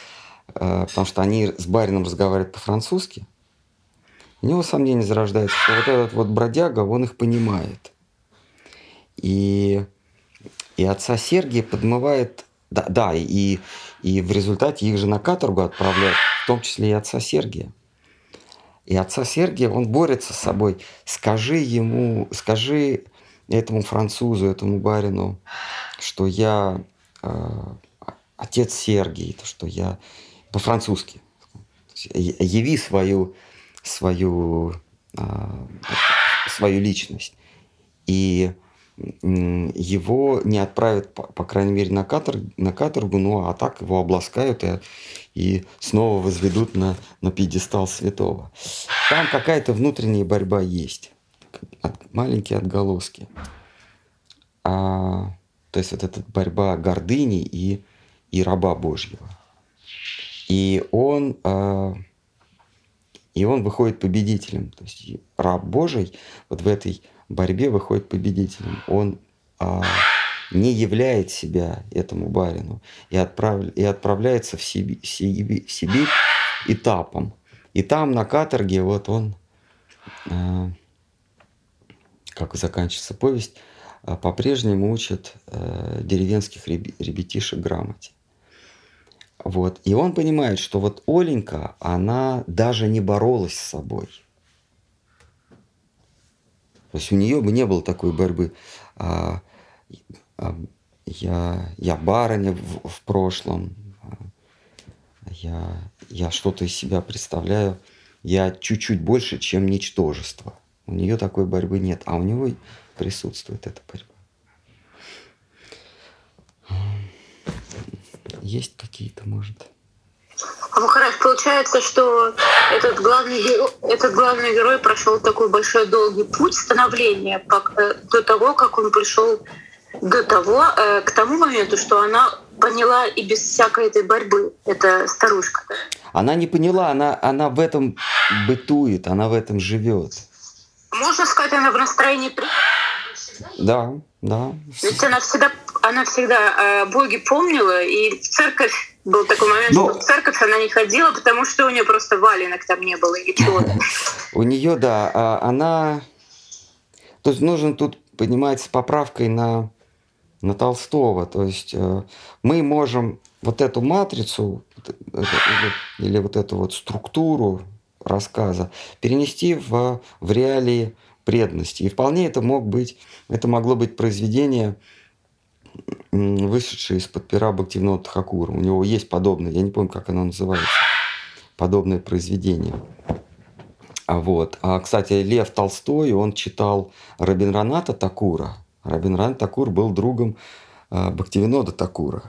э, потому что они с барином разговаривают по-французски. У него сомнения зарождаются, что вот этот вот бродяга, он их понимает. И, и отца Сергия подмывает, да, да и, и в результате их же на каторгу отправляют, в том числе и отца Сергия. И отца Сергия, он борется с собой. Скажи ему, скажи этому французу, этому барину, что я э, отец Сергий, то, что я по-французски. Яви свою, свою, э, свою личность. И его не отправят, по, по крайней мере, на, катор, на каторгу, ну а так его обласкают и, и снова возведут на, на пьедестал святого. Там какая-то внутренняя борьба есть от, маленькие отголоски. А, то есть вот эта борьба гордыни и, и раба Божьего. И он, а, и он выходит победителем. То есть раб Божий вот в этой борьбе выходит победителем. Он а, не являет себя этому барину и, отправ, и отправляется в Сибирь, в Сибирь этапом. И там на каторге вот он э, как заканчивается повесть, э, по-прежнему учат э, деревенских ребятишек грамоте. Вот. И он понимает, что вот Оленька, она даже не боролась с собой. То есть у нее бы не было такой борьбы. А, а, я, я барыня в, в прошлом, я, я что-то из себя представляю, я чуть-чуть больше, чем ничтожество. У нее такой борьбы нет, а у него присутствует эта борьба. Есть какие-то, может? А Махарадж, получается, что этот главный, герой, этот главный герой прошел такой большой долгий путь становления э, до того, как он пришел до того, э, к тому моменту, что она поняла и без всякой этой борьбы, эта старушка. Она не поняла, она, она в этом бытует, она в этом живет. Можно сказать, она в настроении Да, да. Ведь она всегда, она всегда о Боге помнила, и в церковь был такой момент, Но... что в церковь она не ходила, потому что у нее просто валенок там не было или чего-то. У нее, да, а она... То есть нужно тут понимать с поправкой на на Толстого. То есть э, мы можем вот эту матрицу или вот эту вот структуру рассказа перенести в, в реалии преданности. И вполне это мог быть, это могло быть произведение, вышедшее из-под пера Бхактивинода Тхакура. У него есть подобное, я не помню, как оно называется, подобное произведение. А вот. А, кстати, Лев Толстой, он читал Рабинраната Такура – Рабинран Такур был другом э, Бхактивинода Такура.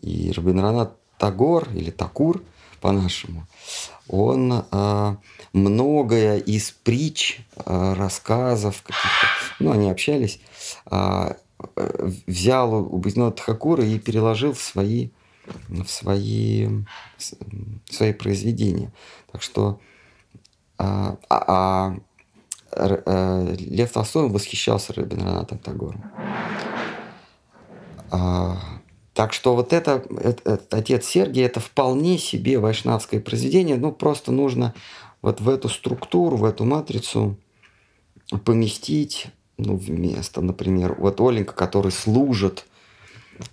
И Рабинранат Тагор, или Такур по-нашему, он э, многое из притч, э, рассказов каких-то, ну, они общались, э, взял у Бхактивинода Такура и переложил в свои, в свои, в свои произведения. Так что а, а Э, Лев Толстой восхищался Рабиндранатом Тагором. А, так что вот это, это, это отец Сергий, это вполне себе вайшнавское произведение. Ну, просто нужно вот в эту структуру, в эту матрицу поместить ну, вместо, например, вот Оленька, который служит,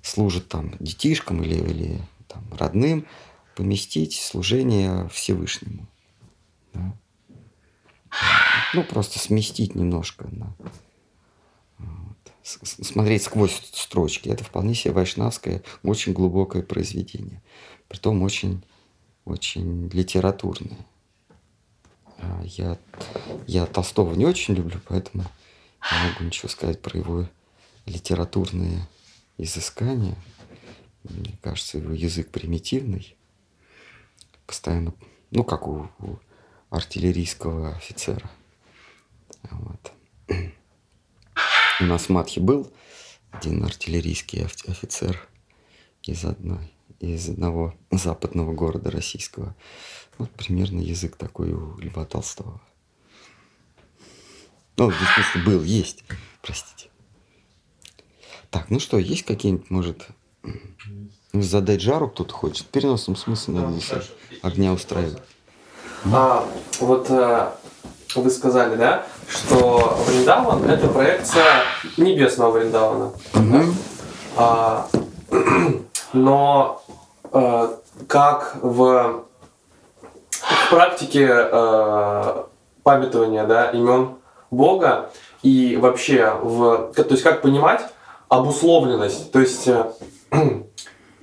служит там детишкам или, или там, родным, поместить служение Всевышнему. Да? ну, просто сместить немножко. Вот, смотреть сквозь строчки. Это вполне себе вайшнавское, очень глубокое произведение. Притом очень, очень литературное. А я, я Толстого не очень люблю, поэтому не могу ничего сказать про его литературные изыскания. Мне кажется, его язык примитивный. Постоянно, ну, как у, у артиллерийского офицера. Вот. У нас в Матхе был один артиллерийский офицер из одной из одного западного города российского. Вот примерно язык такой у Льва Толстого. Ну, в смысле, был, есть. Простите. Так, ну что, есть какие-нибудь, может, задать жару кто-то хочет? В переносном смысле надо здесь огня устраивать. А, вот э, вы сказали, да, что Вриндаван это проекция небесного Вриндавана. Угу. А, но а, как в, в практике а, памятования да, имен Бога и вообще в, то есть как понимать обусловленность, то есть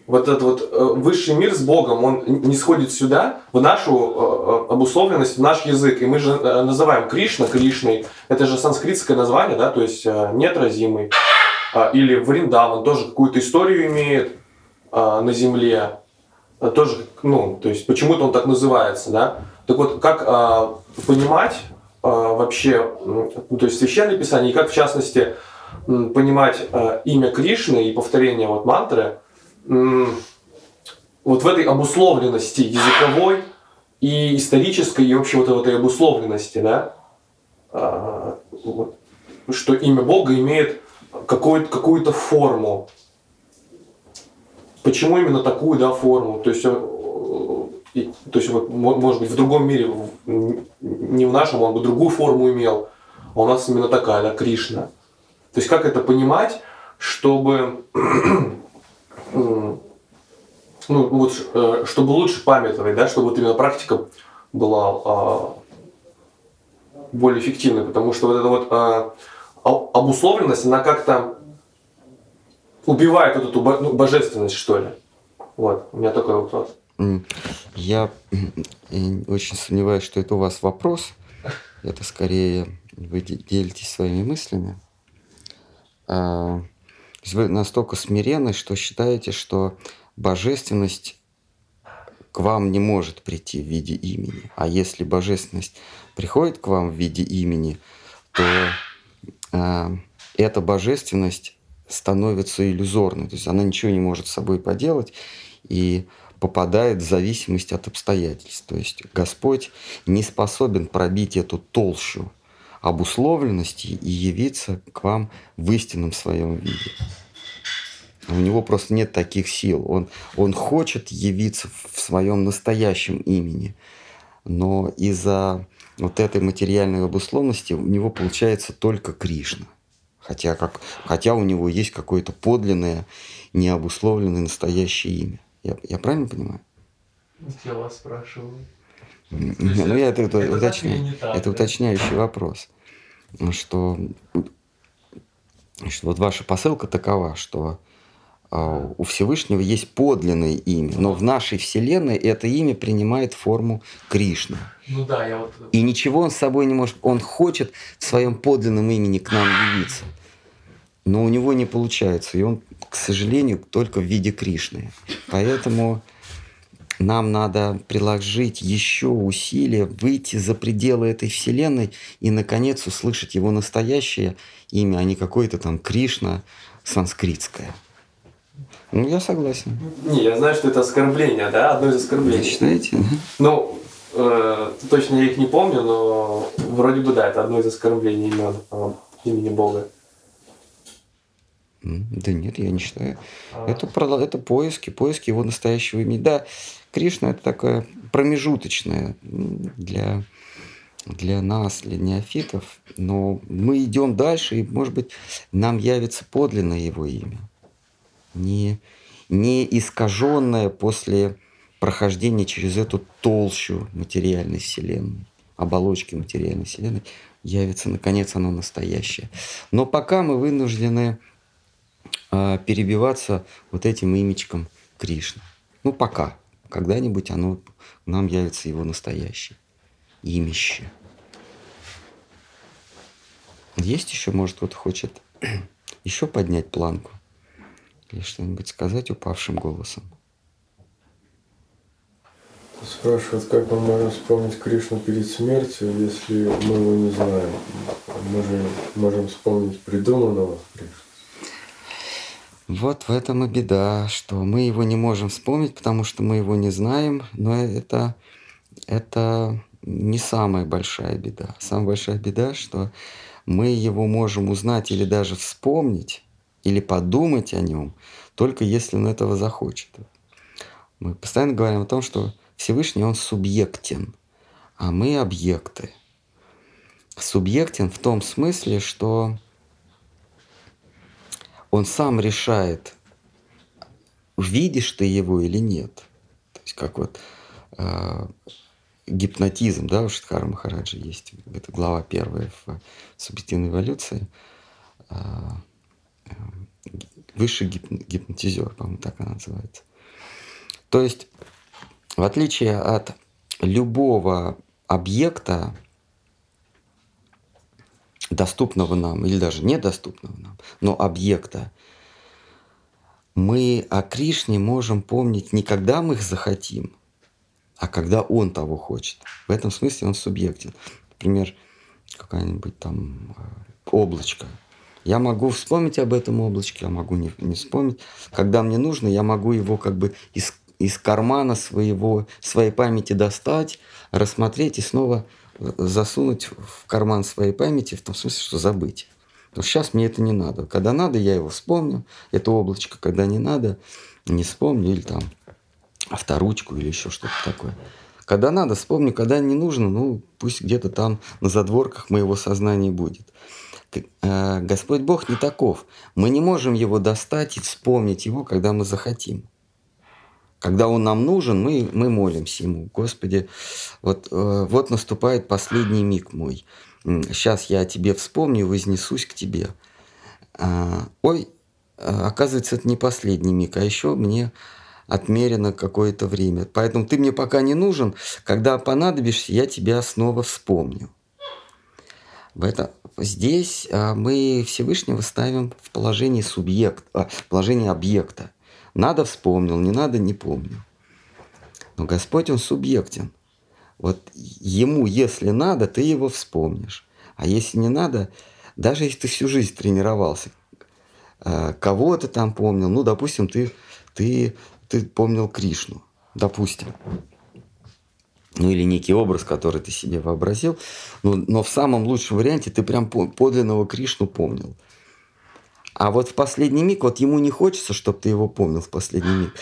вот этот вот э, высший мир с Богом, он не сходит сюда, в нашу э, э, обусловленность, в наш язык. И мы же называем Кришна Кришной. Это же санскритское название, да, то есть неотразимый. А, или Вриндаван тоже какую-то историю имеет а, на земле. Тоже, ну, то есть почему-то он так называется, да. Так вот, как а, понимать вообще, то есть священное писание, и как в частности понимать имя Кришны и повторение вот мантры – вот в этой обусловленности языковой и исторической, и вообще вот этой обусловленности, да, а, что имя Бога имеет какую-то какую форму. Почему именно такую да, форму? То есть э, то есть вот, может быть, в другом мире, не в нашем, он бы другую форму имел, а у нас именно такая, да, Кришна. То есть как это понимать, чтобы ну, вот, э, чтобы лучше памятовать, да, чтобы вот именно практика была а, более эффективной, потому что вот эта вот а, обусловленность, она как-то убивает вот эту ну, божественность, что ли. Вот, у меня такой вопрос. Я очень сомневаюсь, что это у вас вопрос. Это скорее вы делитесь своими мыслями. А, вы настолько смиренны, что считаете, что божественность к вам не может прийти в виде имени. А если божественность приходит к вам в виде имени, то э, эта божественность становится иллюзорной. То есть она ничего не может с собой поделать. И попадает в зависимость от обстоятельств. То есть Господь не способен пробить эту толщу обусловленности и явиться к вам в истинном своем виде. У него просто нет таких сил. Он, он хочет явиться в своем настоящем имени, но из-за вот этой материальной обусловленности у него получается только Кришна. Хотя, как, хотя у него есть какое-то подлинное, необусловленное настоящее имя. Я, я правильно понимаю? Я вас спрашиваю. Ну, я это, это, это, уточняю, так, это да? уточняющий вопрос. Что, что вот ваша посылка такова, что э, у Всевышнего есть подлинное имя, но в нашей Вселенной это имя принимает форму Кришны. Ну да, я вот... И ничего он с собой не может... Он хочет в своем подлинном имени к нам явиться. Но у него не получается. И он к сожалению, только в виде Кришны. Поэтому нам надо приложить еще усилия, выйти за пределы этой вселенной и, наконец, услышать его настоящее имя, а не какое-то там Кришна санскритское. Ну, я согласен. Не, я знаю, что это оскорбление, да? Одно из оскорблений. Вы считаете? Ну, э, точно я их не помню, но вроде бы да, это одно из оскорблений имен, э, имени Бога. Да нет, я не считаю. А. Это, это поиски, поиски его настоящего имени. Да, Кришна это такая промежуточная для, для нас, для неофитов, но мы идем дальше, и, может быть, нам явится подлинное его имя. Не, не искаженное после прохождения через эту толщу материальной вселенной, оболочки материальной вселенной, явится, наконец, оно настоящее. Но пока мы вынуждены а, перебиваться вот этим имечком Кришны. Ну, пока. Когда-нибудь оно нам явится его настоящее имище. Есть еще, может, кто-то хочет еще поднять планку или что-нибудь сказать упавшим голосом? Спрашивают, как мы можем вспомнить Кришну перед смертью, если мы его не знаем. Мы же можем вспомнить придуманного Кришну. Вот в этом и беда, что мы его не можем вспомнить, потому что мы его не знаем, но это, это не самая большая беда. Самая большая беда, что мы его можем узнать или даже вспомнить, или подумать о нем, только если он этого захочет. Мы постоянно говорим о том, что Всевышний, он субъектен, а мы объекты. Субъектен в том смысле, что он сам решает, видишь ты его или нет. То есть как вот э, гипнотизм, да, у Шидхара Махараджа есть, это глава первая в субъективной эволюции. Э, э, высший гип, гипнотизер, по-моему, так она называется. То есть, в отличие от любого объекта, доступного нам или даже недоступного нам, но объекта, мы о Кришне можем помнить не когда мы их захотим, а когда он того хочет. В этом смысле он субъектен. Например, какая-нибудь там э, облачко. Я могу вспомнить об этом облачке, я могу не, не вспомнить. Когда мне нужно, я могу его как бы из, из кармана своего, своей памяти достать, рассмотреть и снова засунуть в карман своей памяти, в том смысле, что забыть. Потому что сейчас мне это не надо. Когда надо, я его вспомню, это облачко. Когда не надо, не вспомню или там авторучку или еще что-то такое. Когда надо, вспомню, когда не нужно, ну, пусть где-то там на задворках моего сознания будет. Э, Господь Бог не таков. Мы не можем его достать и вспомнить его, когда мы захотим. Когда он нам нужен, мы, мы молимся ему. Господи, вот, э, вот наступает последний миг мой. Сейчас я о тебе вспомню, вознесусь к тебе. А, ой, а, оказывается, это не последний миг, а еще мне отмерено какое-то время. Поэтому ты мне пока не нужен. Когда понадобишься, я тебя снова вспомню. Это, здесь а, мы Всевышнего ставим в положение субъекта, положение объекта. Надо вспомнил, не надо не помню. Но Господь, Он субъектен. Вот ему, если надо, ты его вспомнишь. А если не надо, даже если ты всю жизнь тренировался, а, кого ты там помнил, ну, допустим, ты, ты ты помнил Кришну, допустим. Ну или некий образ, который ты себе вообразил. Но, но в самом лучшем варианте ты прям подлинного Кришну помнил. А вот в последний миг, вот ему не хочется, чтобы ты его помнил в последний миг.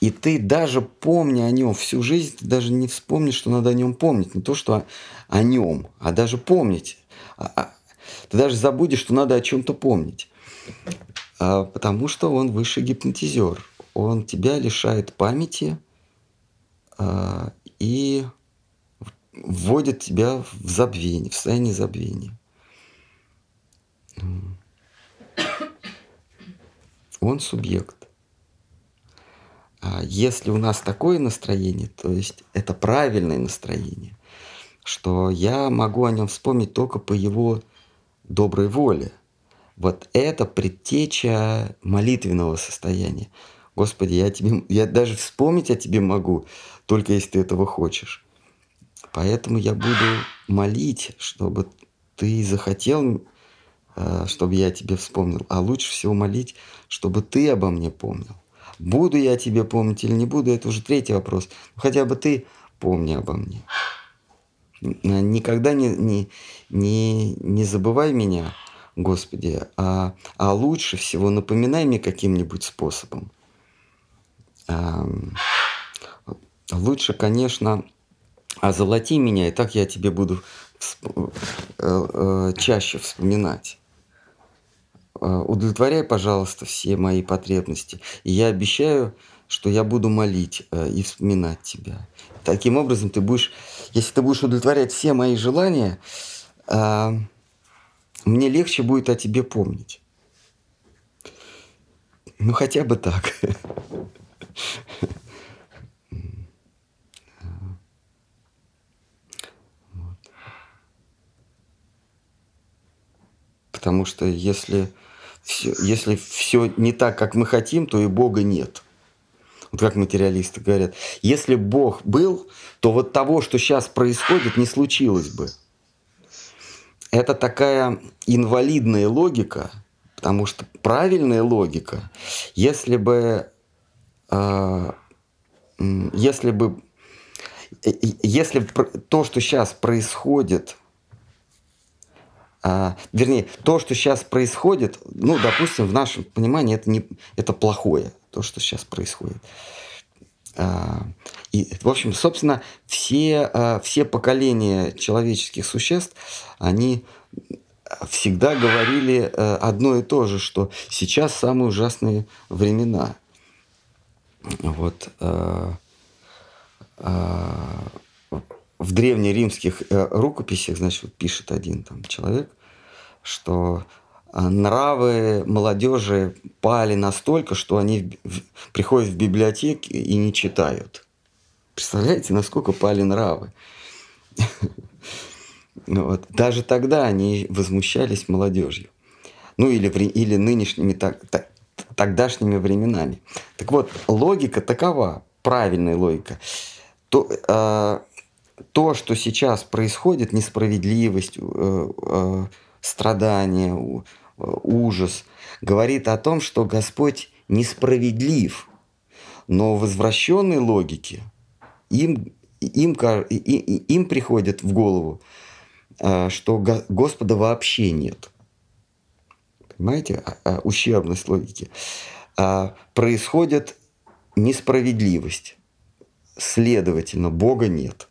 И ты даже помня о нем всю жизнь, ты даже не вспомнишь, что надо о нем помнить. Не то, что о, о нем, а даже помнить. А, а, ты даже забудешь, что надо о чем-то помнить. А, потому что он высший гипнотизер он тебя лишает памяти э, и вводит тебя в забвение, в состояние забвения. Он субъект. А если у нас такое настроение, то есть это правильное настроение, что я могу о нем вспомнить только по его доброй воле. Вот это предтеча молитвенного состояния. Господи, я, тебе, я даже вспомнить о тебе могу, только если ты этого хочешь. Поэтому я буду молить, чтобы ты захотел, чтобы я тебе вспомнил. А лучше всего молить, чтобы ты обо мне помнил. Буду я тебе помнить или не буду, это уже третий вопрос. Но хотя бы ты помни обо мне. Никогда не, не, не, не забывай меня, Господи, а, а лучше всего напоминай мне каким-нибудь способом. Лучше, конечно, озолоти меня, и так я тебе буду э, э, чаще вспоминать. А, удовлетворяй, пожалуйста, все мои потребности. И я обещаю, что я буду молить э, и вспоминать тебя. Таким образом, ты будешь, если ты будешь удовлетворять все мои желания, а, мне легче будет о тебе помнить. Ну, хотя бы так. Потому что если все, если все не так, как мы хотим, то и Бога нет. Вот как материалисты говорят. Если Бог был, то вот того, что сейчас происходит, не случилось бы. Это такая инвалидная логика, потому что правильная логика, если бы э, если бы если то, что сейчас происходит, а, вернее, то, что сейчас происходит, ну, допустим, в нашем понимании это, не, это плохое, то, что сейчас происходит. А, и, в общем, собственно, все, а, все поколения человеческих существ, они всегда говорили а, одно и то же, что сейчас самые ужасные времена. Вот. А, а, в древнеримских э, рукописях, значит, пишет один там человек, что а, нравы молодежи пали настолько, что они приходят в библиотеки и не читают. Представляете, насколько пали нравы? Ну вот. Даже тогда они возмущались молодежью. Ну или, или нынешними так, так, тогдашними временами. Так вот, логика такова, правильная логика то, э, то, что сейчас происходит, несправедливость, э, э, страдания, э, ужас, говорит о том, что Господь несправедлив. Но в возвращенной логике им, им, им приходит в голову, что Господа вообще нет. Понимаете, а, а, ущербность логики. А, происходит несправедливость следовательно, Бога нет.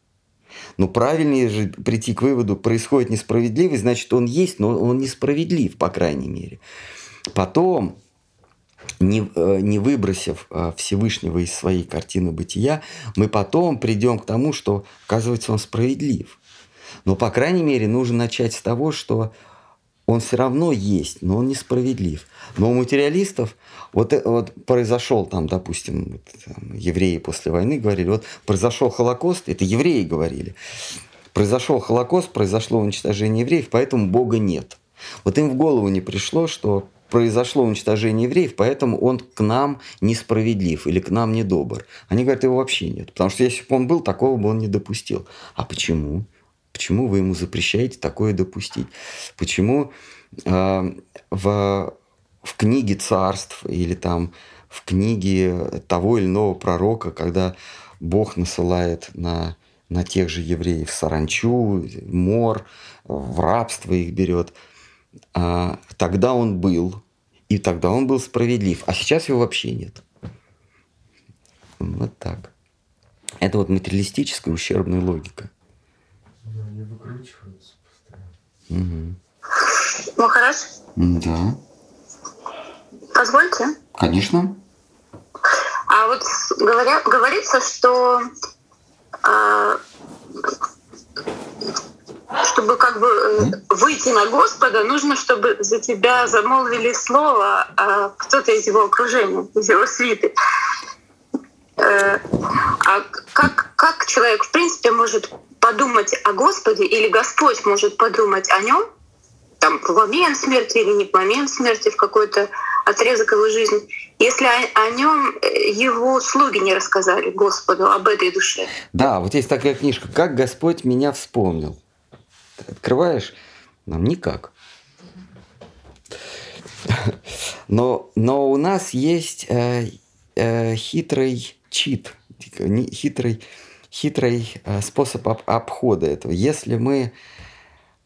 Но правильнее же прийти к выводу, происходит несправедливость, значит, он есть, но он несправедлив, по крайней мере. Потом, не, э, не выбросив э, Всевышнего из своей картины бытия, мы потом придем к тому, что, оказывается, он справедлив. Но, по крайней мере, нужно начать с того, что он все равно есть, но он несправедлив. Но у материалистов вот, э, вот произошел там, допустим, там, евреи после войны говорили, вот произошел Холокост, это евреи говорили, произошел Холокост, произошло уничтожение евреев, поэтому Бога нет. Вот им в голову не пришло, что произошло уничтожение евреев, поэтому он к нам несправедлив или к нам недобр. Они говорят, его вообще нет. Потому что если бы он был, такого бы он не допустил. А почему? Почему вы ему запрещаете такое допустить? Почему э, в, в книге царств или там в книге того или иного пророка, когда Бог насылает на, на тех же евреев саранчу, мор, в рабство их берет, э, тогда он был, и тогда он был справедлив, а сейчас его вообще нет. Вот так. Это вот материалистическая ущербная логика выкручиваются постоянно. Угу. Махарадж? Да. Позвольте. Конечно. А вот говоря, говорится, что а, чтобы как бы mm? выйти на Господа, нужно, чтобы за тебя замолвили слово а кто-то из его окружения, из его свиты. Э, а как, как человек, в принципе, может подумать о Господе или Господь может подумать о нем, там, в момент смерти или не в момент смерти, в какой-то отрезок его жизни, если о, о нем э, его слуги не рассказали Господу об этой душе. Да, вот есть такая книжка «Как Господь меня вспомнил». Ты открываешь, нам никак. Но, но у нас есть э, э, хитрый чит, хитрый хитрый э, способ обхода этого. Если мы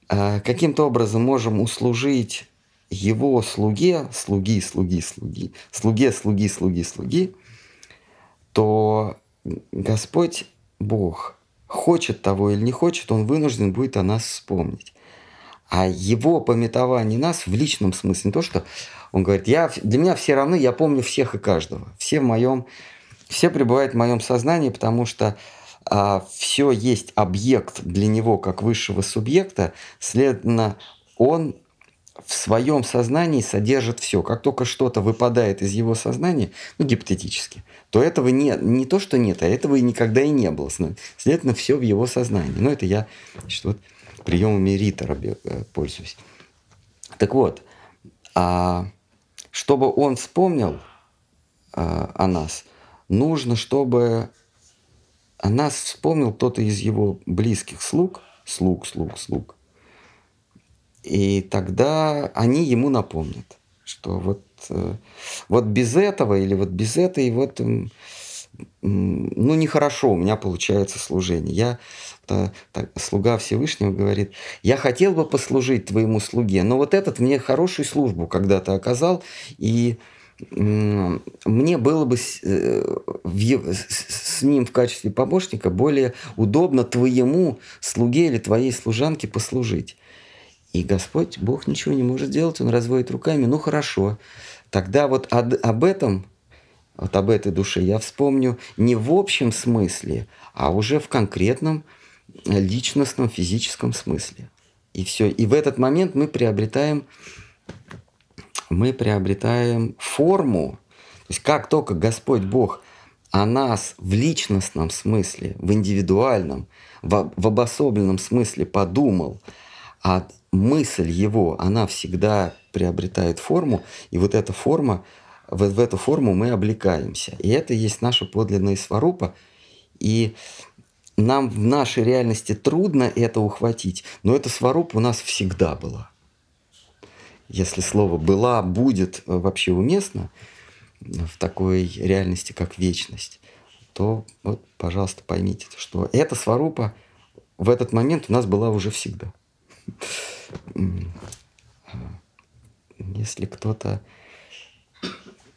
э, каким-то образом можем услужить его слуге, слуги, слуги, слуги, слуге, слуги, слуги, слуги, то Господь Бог хочет того или не хочет, он вынужден будет о нас вспомнить. А его пометование нас в личном смысле, не то, что он говорит, я, для меня все равны, я помню всех и каждого. Все в моем, все пребывают в моем сознании, потому что а, все есть объект для него как высшего субъекта, следовательно, он в своем сознании содержит все. Как только что-то выпадает из его сознания, ну, гипотетически, то этого нет, не то, что нет, а этого и никогда и не было. Следовательно, все в его сознании. Но это я значит, вот, приемами Риттера э, пользуюсь. Так вот, а, чтобы он вспомнил а, о нас, нужно, чтобы о нас вспомнил кто-то из его близких слуг, слуг, слуг, слуг. И тогда они ему напомнят, что вот, э, вот без этого или вот без этой вот ну, нехорошо у меня получается служение. Я, так, слуга Всевышнего говорит, я хотел бы послужить твоему слуге, но вот этот мне хорошую службу когда-то оказал, и мне было бы с, э, с ним в качестве помощника более удобно твоему слуге или твоей служанке послужить. И Господь, Бог ничего не может делать, Он разводит руками, ну хорошо. Тогда вот об этом, вот об этой душе я вспомню не в общем смысле, а уже в конкретном личностном, физическом смысле. И все. И в этот момент мы приобретаем мы приобретаем форму, то есть как только Господь Бог о нас в личностном смысле, в индивидуальном, в, в обособленном смысле подумал, а мысль его, она всегда приобретает форму, и вот эта форма, в, в эту форму мы облекаемся. И это есть наша подлинная сварупа, и нам в нашей реальности трудно это ухватить, но эта сварупа у нас всегда была если слово «была», «будет» вообще уместно в такой реальности, как вечность, то вот, пожалуйста, поймите, что эта сварупа в этот момент у нас была уже всегда. Если кто-то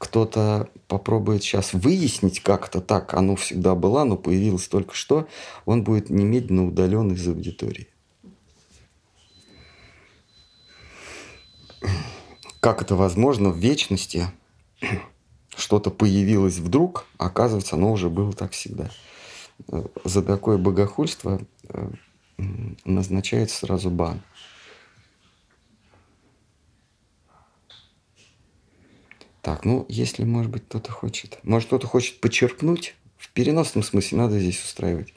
кто-то попробует сейчас выяснить, как это так, оно всегда было, но появилось только что, он будет немедленно удален из аудитории. Как это возможно в вечности? Что-то появилось вдруг, а оказывается, оно уже было так всегда. За такое богохульство э, назначается сразу бан. Так, ну, если, может быть, кто-то хочет... Может, кто-то хочет почерпнуть? В переносном смысле надо здесь устраивать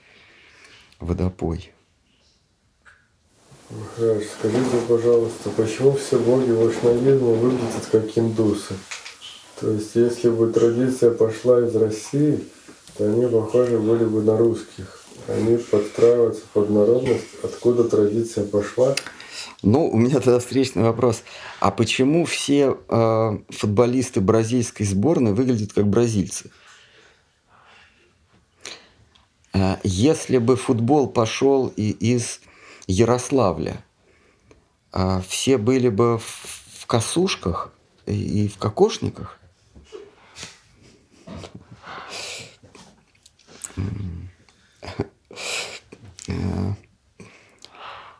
водопой. Махарадж, скажите, пожалуйста, почему все боги вайшнавизма выглядят как индусы? То есть, если бы традиция пошла из России, то они похожи были бы на русских. Они подстраиваются под народность, откуда традиция пошла, ну, у меня тогда встречный вопрос. А почему все э, футболисты бразильской сборной выглядят как бразильцы? Э, если бы футбол пошел и из Ярославля, э, все были бы в, косушках и, в кокошниках?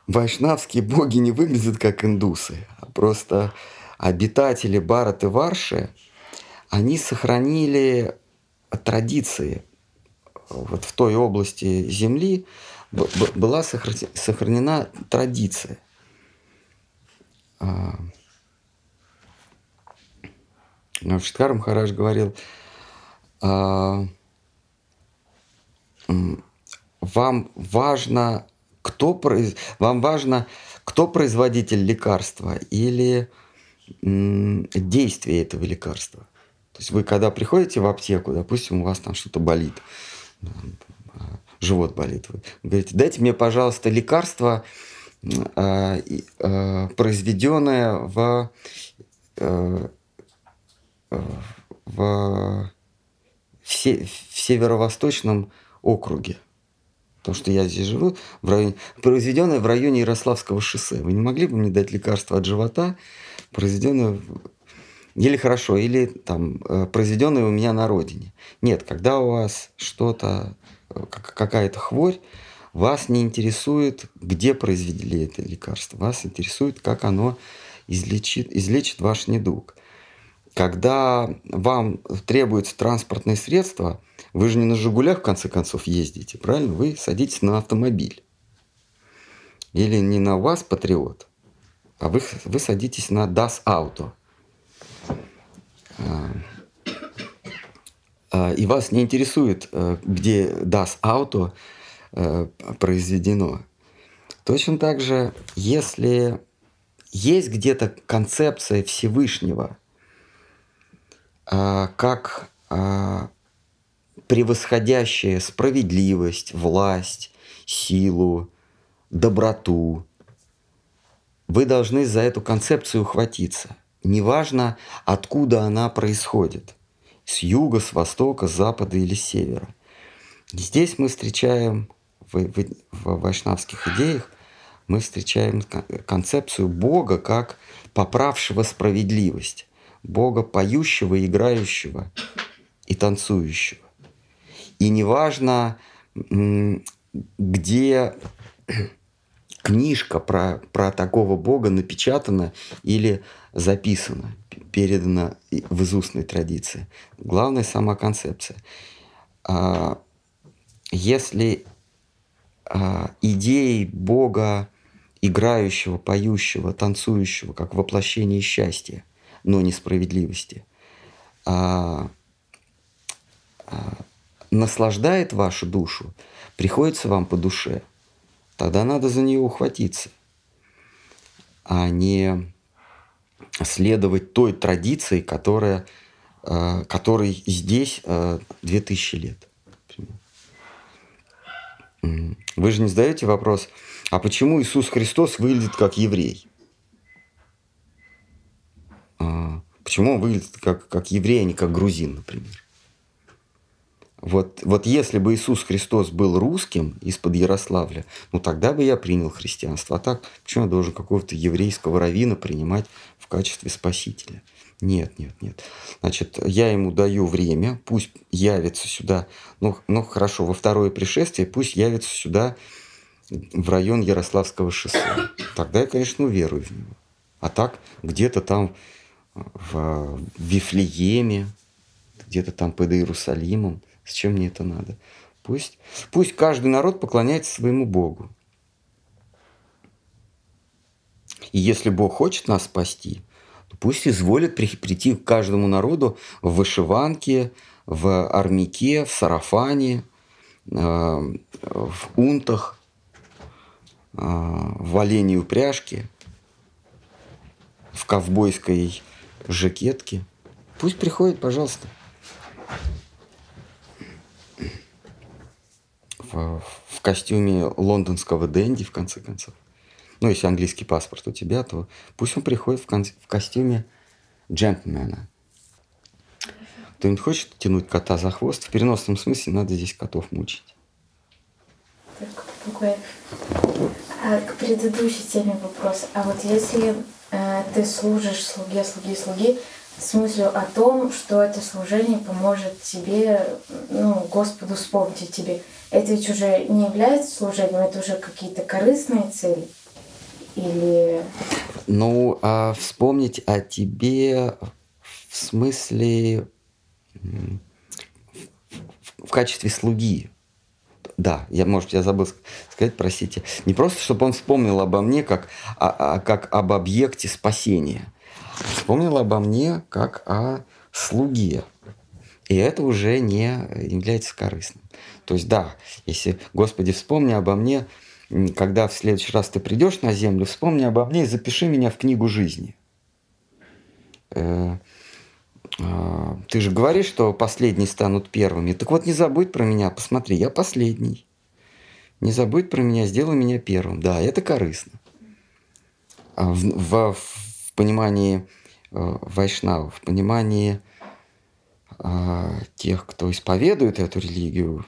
Вайшнавские боги не выглядят как индусы, а просто обитатели Барат и Варши, они сохранили традиции. Вот в той области земли была сохранена традиция. А, Шиткар Махарадж говорил, а, вам важно кто вам важно, кто производитель лекарства или действие этого лекарства. То есть вы когда приходите в аптеку, допустим, у вас там что-то болит, живот болит, вы говорите, дайте мне, пожалуйста, лекарство, э, э, произведенное в, э, в, в, в северо-восточном округе потому что я здесь живу, в районе, произведенное в районе Ярославского шоссе. Вы не могли бы мне дать лекарство от живота, произведенное или хорошо, или там э, произведенное у меня на родине. Нет, когда у вас что-то, э, какая-то хворь, вас не интересует, где произвели это лекарство. Вас интересует, как оно излечит, излечит ваш недуг. Когда вам требуется транспортное средство – вы же не на «Жигулях» в конце концов ездите, правильно? Вы садитесь на автомобиль. Или не на вас «Патриот», а вы, вы садитесь на «Das Auto». А, а, и вас не интересует, э, где Das Auto э, произведено. Точно так же, если есть где-то концепция Всевышнего, а, как превосходящее справедливость, власть, силу, доброту. Вы должны за эту концепцию ухватиться. Неважно, откуда она происходит. С юга, с востока, с запада или с севера. Здесь мы встречаем в, в, в вайшнавских идеях мы встречаем концепцию Бога как поправшего справедливость, Бога поющего, играющего и танцующего. И неважно, где книжка про, про такого Бога напечатана или записана, передана в изустной традиции. Главное – сама концепция. А, если а, идеей Бога, играющего, поющего, танцующего, как воплощение счастья, но несправедливости, а, наслаждает вашу душу, приходится вам по душе, тогда надо за нее ухватиться, а не следовать той традиции, которая, э, которой здесь э, 2000 лет. Вы же не задаете вопрос, а почему Иисус Христос выглядит как еврей? А, почему он выглядит как, как еврей, а не как грузин, например? Вот, вот если бы Иисус Христос был русским из-под Ярославля, ну тогда бы я принял христианство. А так, почему я должен какого-то еврейского равина принимать в качестве спасителя? Нет, нет, нет. Значит, я ему даю время, пусть явится сюда, ну, ну хорошо, во второе пришествие пусть явится сюда в район Ярославского шоссе. Тогда я, конечно, уверую в него. А так где-то там в Вифлееме, где-то там под Иерусалимом, зачем мне это надо? Пусть, пусть каждый народ поклоняется своему Богу. И если Бог хочет нас спасти, Пусть изволит прийти к каждому народу в вышиванке, в армяке, в сарафане, э, в унтах, э, в оленей упряжке, в ковбойской жакетке. Пусть приходит, пожалуйста. В, костюме лондонского дэнди, в конце концов ну, если английский паспорт у тебя, то пусть он приходит в, кон- в костюме джентльмена. Кто-нибудь хочет тянуть кота за хвост? В переносном смысле надо здесь котов мучить. Такой, а, к предыдущей теме вопрос. А вот если э, ты служишь слуге, слуги, слуги, с мыслью о том, что это служение поможет тебе, ну, Господу вспомнить тебе, это ведь уже не является служением, это уже какие-то корыстные цели? Или... Ну, а вспомнить о тебе в смысле в качестве слуги. Да, я, может, я забыл сказать, простите. Не просто, чтобы он вспомнил обо мне как, а, а, как об объекте спасения. Вспомнил обо мне как о слуге. И это уже не является корыстным. То есть, да, если, Господи, вспомни обо мне когда в следующий раз ты придешь на землю, вспомни обо мне и запиши меня в книгу жизни. Э, а, ты же говоришь, что последние станут первыми. Так вот, не забудь про меня, посмотри, я последний. Не забудь про меня, сделай меня первым. Да, это корыстно. А в, в, в понимании э, вайшнавов, в понимании э, тех, кто исповедует эту религию,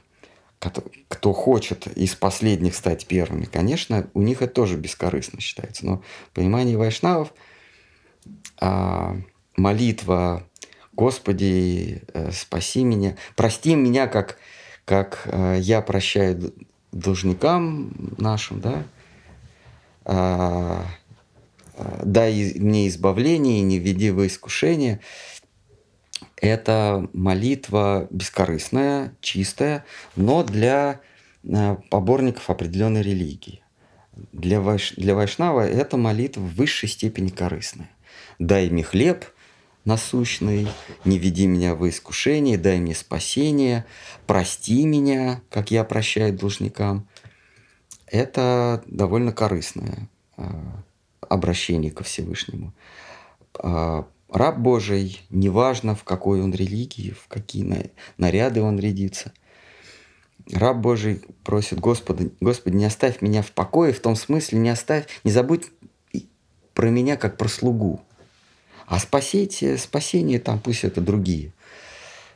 кто хочет из последних стать первыми, конечно, у них это тоже бескорыстно считается. Но понимание вайшнавов, а, молитва «Господи, э, спаси меня», «Прости меня, как, как э, я прощаю должникам нашим», да, а, а, «Дай мне избавление не введи во искушение», это молитва бескорыстная, чистая, но для э, поборников определенной религии. Для, вайш... для вайшнава эта молитва в высшей степени корыстная. «Дай мне хлеб насущный, не веди меня в искушение, дай мне спасение, прости меня, как я прощаю должникам». Это довольно корыстное э, обращение ко Всевышнему. Раб Божий, неважно в какой он религии, в какие наряды он рядится. Раб Божий просит Господа, Господи, не оставь меня в покое, в том смысле, не оставь, не забудь про меня как про слугу. А спасить, спасение там пусть это другие.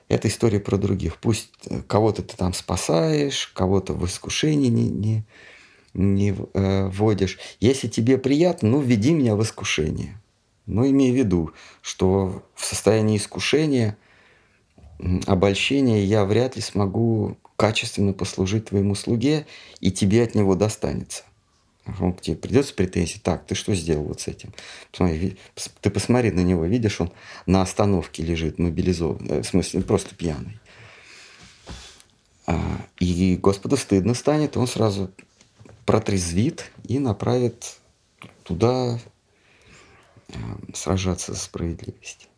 Это история про других. Пусть кого-то ты там спасаешь, кого-то в искушение не, не, не э, вводишь. Если тебе приятно, ну, введи меня в искушение. Но имея в виду, что в состоянии искушения, обольщения я вряд ли смогу качественно послужить твоему слуге, и тебе от него достанется. Он тебе придется претензии. Так, ты что сделал вот с этим? Посмотри, ты посмотри на него, видишь, он на остановке лежит, мобилизован, э, в смысле, просто пьяный. А, и Господу стыдно станет, он сразу протрезвит и направит туда, сражаться за справедливость.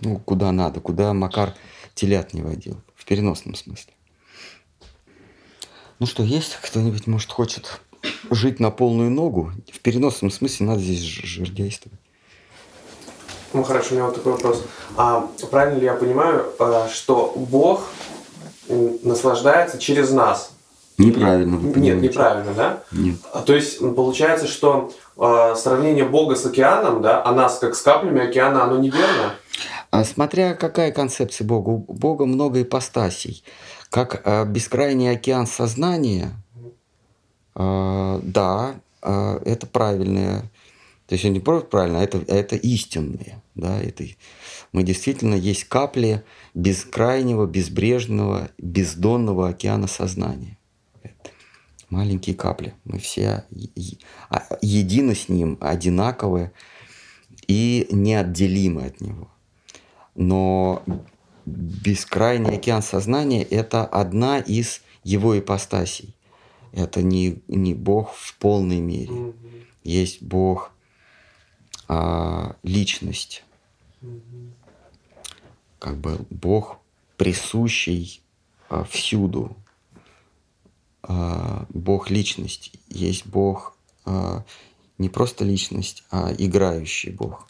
Ну, куда надо, куда Макар телят не водил, в переносном смысле. Ну что, есть кто-нибудь, может, хочет жить на полную ногу? В переносном смысле надо здесь жирдействовать. Ну хорошо, у меня вот такой вопрос. А правильно ли я понимаю, э, что Бог наслаждается через нас? Неправильно. Нет, неправильно, да? Нет. А, то есть получается, что э, сравнение Бога с океаном, да, а нас как с каплями океана, оно неверно? А смотря какая концепция Бога. У Бога много ипостасей. Как э, бескрайний океан сознания, да, это правильное То есть не просто правильно, а это, а это истинные. Да, это, мы действительно есть капли бескрайнего, безбрежного, бездонного океана сознания. Маленькие капли. Мы все а, едины с ним, одинаковые и неотделимы от него. Но бескрайний океан сознания – это одна из его ипостасей. Это не, не Бог в полной мере. Есть Бог а, личность. Как бы Бог присущий а, всюду. А, Бог личность. Есть Бог а, не просто личность, а играющий Бог.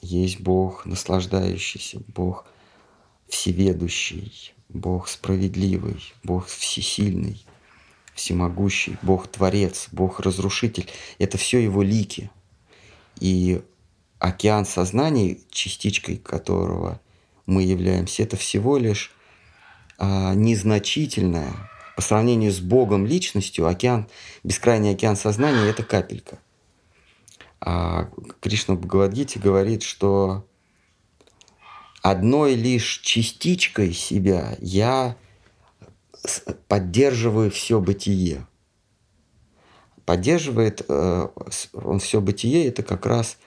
Есть Бог наслаждающийся, Бог всеведущий, Бог справедливый, Бог всесильный, всемогущий, Бог Творец, Бог Разрушитель. Это все его лики. И океан сознания, частичкой которого мы являемся, это всего лишь а, незначительная по сравнению с Богом личностью, океан, бескрайний океан сознания – это капелька. А Кришна Бхагавадгите говорит, что одной лишь частичкой себя я поддерживаю все бытие. Поддерживает э, он все бытие, это как раз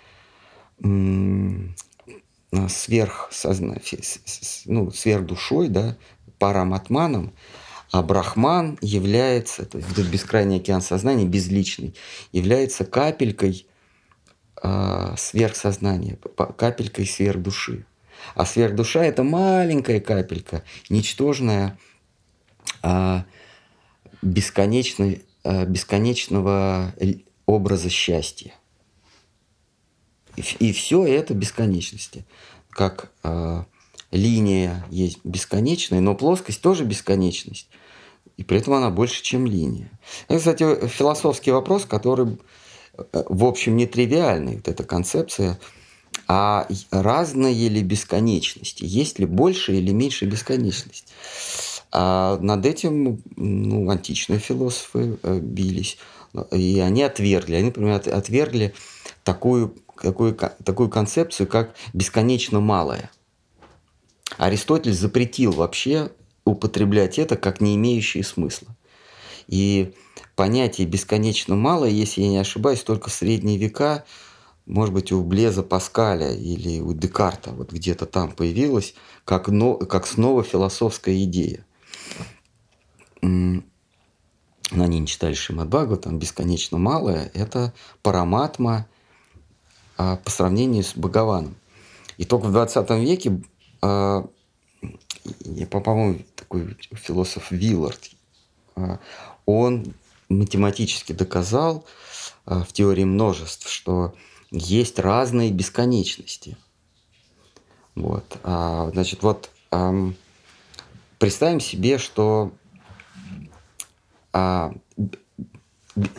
сверх созна... ну, сверх душой, да, параматманом, а Брахман является, то есть этот бескрайний океан сознания, безличный, является капелькой э, сверхсознания, капелькой сверхдуши. А сверхдуша – это маленькая капелька, ничтожная, э, бесконечной, э, бесконечного образа счастья. И, все это бесконечности. Как э, линия есть бесконечная, но плоскость тоже бесконечность. И при этом она больше, чем линия. Это, кстати, философский вопрос, который, э, в общем, нетривиальный, вот эта концепция. А разные ли бесконечности? Есть ли больше или меньше бесконечность? А над этим ну, античные философы э, бились. И они отвергли. Они, например, отвергли такую, такую, такую концепцию, как бесконечно малое. Аристотель запретил вообще употреблять это как не имеющее смысла. И понятие бесконечно мало, если я не ошибаюсь, только в средние века, может быть, у Блеза Паскаля или у Декарта, вот где-то там появилась, как, но, как снова философская идея. Но они не читали Шимадбагу, там бесконечно малое, это параматма по сравнению с Бхагаваном. И только в 20 веке а, по-моему, такой философ Виллард, а, он математически доказал а, в теории множеств, что есть разные бесконечности. Вот. Значит, вот представим себе, что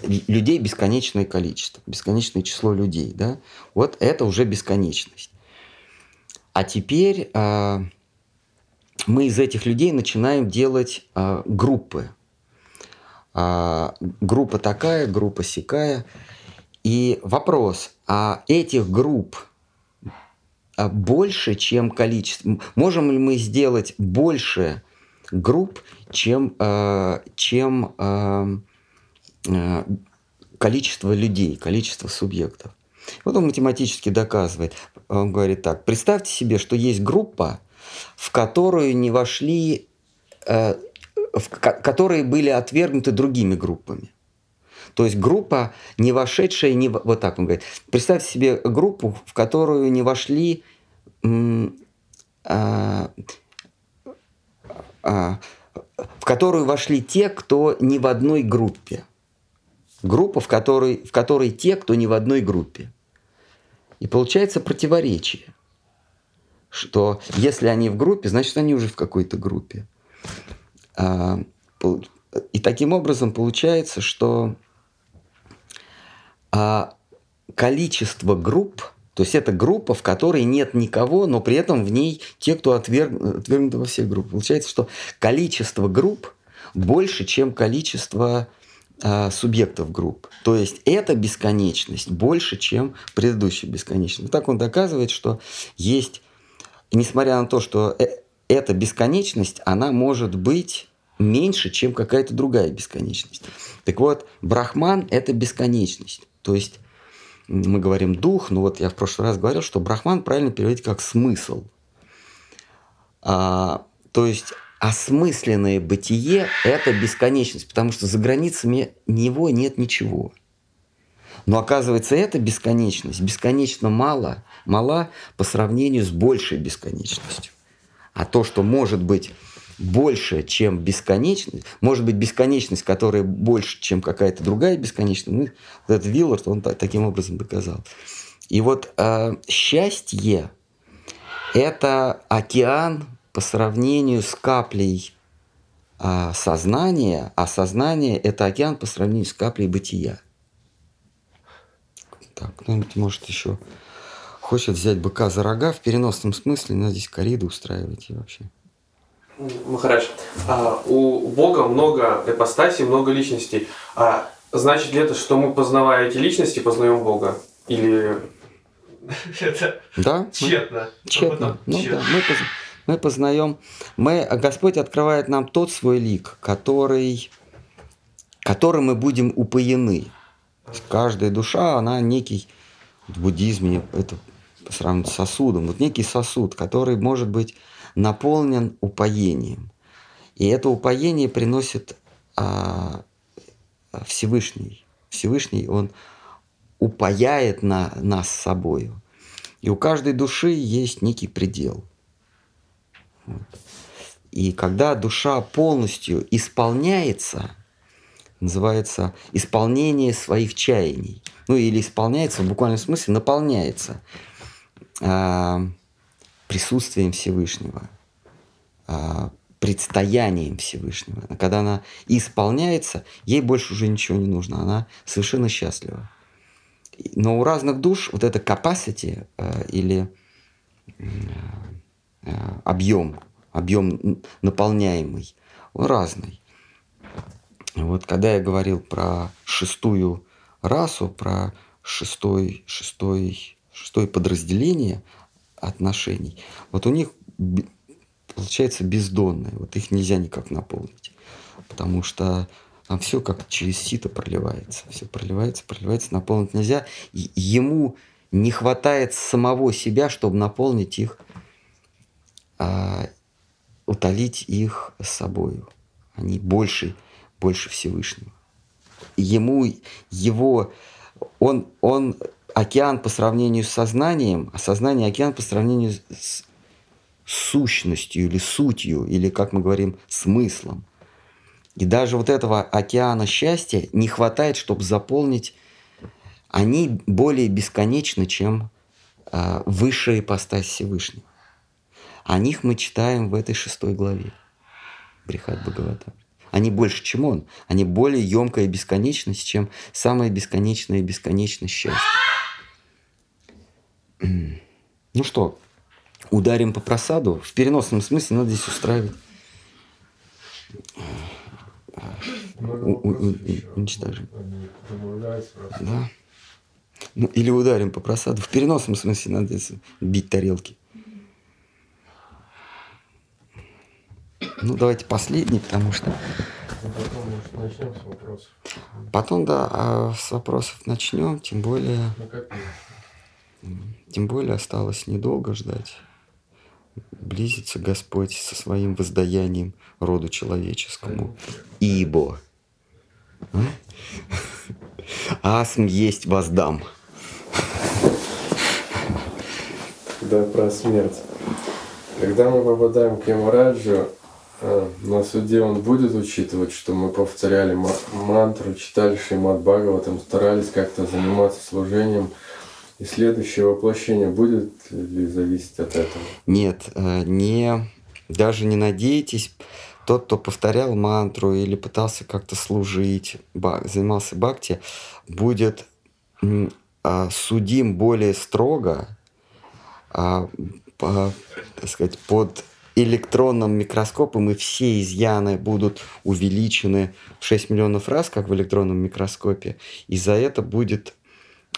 людей бесконечное количество, бесконечное число людей, да, вот это уже бесконечность. А теперь э, мы из этих людей начинаем делать э, группы. Э, группа такая, группа сякая. И вопрос, а этих групп больше, чем количество? Можем ли мы сделать больше групп, чем, э, чем количество людей, количество субъектов? Вот он математически доказывает. Он говорит так. Представьте себе, что есть группа, в которую не вошли, э, в, которые были отвергнуты другими группами. То есть группа, не вошедшая, не, вот так он говорит. Представьте себе группу, в которую не вошли э, э, в которую вошли те, кто не в одной группе. Группа, в которой, в которой те, кто не в одной группе. И получается противоречие, что если они в группе, значит они уже в какой-то группе. А, и таким образом получается, что а, количество групп, то есть это группа, в которой нет никого, но при этом в ней те, кто отверг, отвергнуты во всех группах. Получается, что количество групп больше, чем количество э, субъектов групп. То есть эта бесконечность больше, чем предыдущая бесконечность. Так он доказывает, что есть, несмотря на то, что э, эта бесконечность, она может быть меньше, чем какая-то другая бесконечность. Так вот, Брахман – это бесконечность. То есть мы говорим дух, но вот я в прошлый раз говорил, что Брахман правильно переводить как смысл. А, то есть осмысленное бытие – это бесконечность, потому что за границами него нет ничего. Но оказывается, эта бесконечность бесконечно мало, мала по сравнению с большей бесконечностью. А то, что может быть больше, чем бесконечность, может быть бесконечность, которая больше, чем какая-то другая бесконечность, ну, вот этот Виллард, он таким образом доказал. И вот э, счастье – это океан по сравнению с каплей э, сознания, а сознание – это океан по сравнению с каплей бытия. Так, кто-нибудь может еще хочет взять быка за рога в переносном смысле, надо здесь кориды устраивать и вообще. Махарадж, а, у Бога много ипостасей, много личностей. А значит ли это, что мы, познавая эти личности, познаем Бога? Или это да, тщетно? Тщетно. Ну, да, мы, поз... мы познаем, мы, Господь открывает нам тот свой лик, который, которым мы будем упоены. Каждая душа, она некий, в буддизме это по с сосудом, вот некий сосуд, который может быть наполнен упоением. И это упоение приносит а, Всевышний. Всевышний, он упаяет на, нас собою. И у каждой души есть некий предел. Вот. И когда душа полностью исполняется, называется исполнение своих чаяний, ну или исполняется в буквальном смысле, наполняется а, присутствием Всевышнего, а, предстоянием Всевышнего. Когда она исполняется, ей больше уже ничего не нужно, она совершенно счастлива. Но у разных душ вот это capacity а, или а, объем, объем наполняемый, он разный. Вот когда я говорил про шестую расу, про шестой, шестой, шестое подразделение – отношений. Вот у них получается бездонное, вот их нельзя никак наполнить, потому что там все как через сито проливается, все проливается, проливается, наполнить нельзя. И ему не хватает самого себя, чтобы наполнить их, а, утолить их собою. Они больше, больше Всевышнего. Ему, его, он, он океан по сравнению с сознанием, а сознание океан по сравнению с сущностью или сутью, или, как мы говорим, смыслом. И даже вот этого океана счастья не хватает, чтобы заполнить. Они более бесконечны, чем э, высшая ипостась Всевышнего. О них мы читаем в этой шестой главе Брихат Бхагавата. Они больше, чем он. Они более емкая бесконечность, чем самая бесконечная бесконечность счастья. Ну что, ударим по просаду? В переносном смысле надо здесь устраивать. Уничтожим. Да. Ну, или ударим по просаду. В переносном смысле надо бить тарелки. Ну, давайте последний, потому что... Потом, может, начнем с вопросов. Потом, да, а с вопросов начнем, тем более... Ну, тем более осталось недолго ждать. Близится Господь со своим воздаянием роду человеческому. Ибо. А? Асм есть воздам. Да, про смерть. Когда мы попадаем к Ямараджу, а, на суде он будет учитывать, что мы повторяли мантру, читали Шримад Бхагаватам, старались как-то заниматься служением – и следующее воплощение будет ли зависеть от этого? Нет, э, не, даже не надейтесь. Тот, кто повторял мантру или пытался как-то служить, занимался бхакти, будет а, судим более строго, а, по, так сказать, под электронном микроскопе, и все изъяны будут увеличены в 6 миллионов раз, как в электронном микроскопе, и за это будет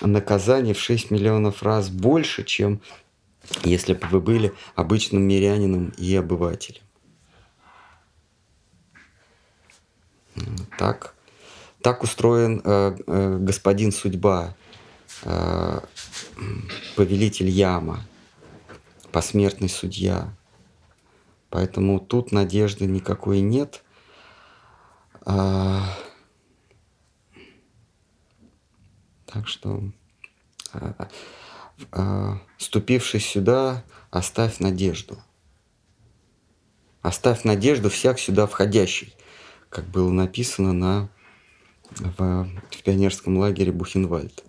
наказание в 6 миллионов раз больше, чем если бы вы были обычным мирянином и обывателем. Так, так устроен э, э, господин судьба, э, повелитель яма, посмертный судья. Поэтому тут надежды никакой нет. А, так что, а, а, ступившись сюда, оставь надежду. Оставь надежду всяк сюда входящий, как было написано на, в, в пионерском лагере Бухенвальд.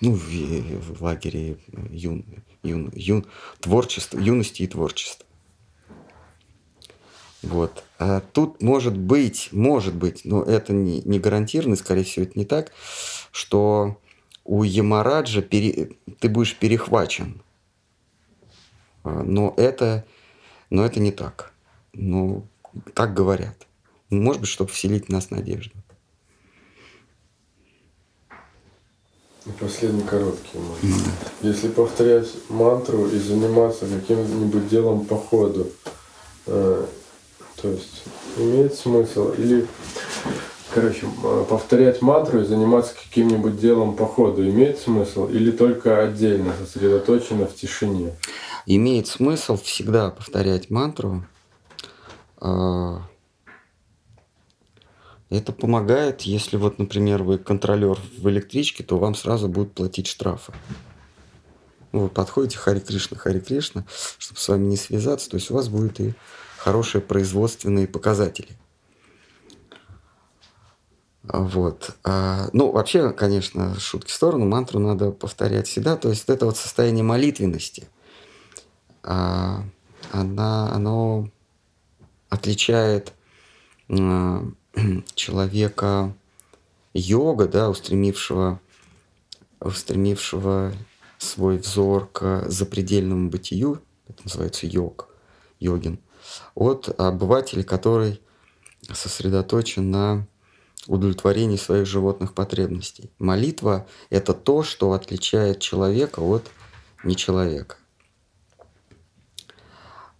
Ну, в, в лагере юн, юн, юн, творчество, юности и творчества. Вот. А тут может быть, может быть, но это не, не гарантированно, скорее всего, это не так, что у Ямараджа пере, ты будешь перехвачен. А, но это, но это не так. Ну, так говорят. Может быть, чтобы вселить в нас надежду. И последний короткий момент. Если повторять мантру и заниматься каким-нибудь делом по ходу, э, то есть имеет смысл или Короче, э, повторять мантру и заниматься каким-нибудь делом по ходу имеет смысл или только отдельно, сосредоточенно в тишине? Имеет смысл всегда повторять мантру. А, это помогает, если вот, например, вы контролер в электричке, то вам сразу будут платить штрафы. Вы подходите Хари Кришна, Хари Кришна, чтобы с вами не связаться, то есть у вас будут и хорошие производственные показатели. Вот. А, ну, вообще, конечно, шутки в сторону, мантру надо повторять всегда. То есть это вот состояние молитвенности, а, она, оно отличает а, человека йога, да, устремившего, устремившего свой взор к запредельному бытию, это называется йог, йогин, от обывателя, который сосредоточен на удовлетворении своих животных потребностей. Молитва – это то, что отличает человека от нечеловека.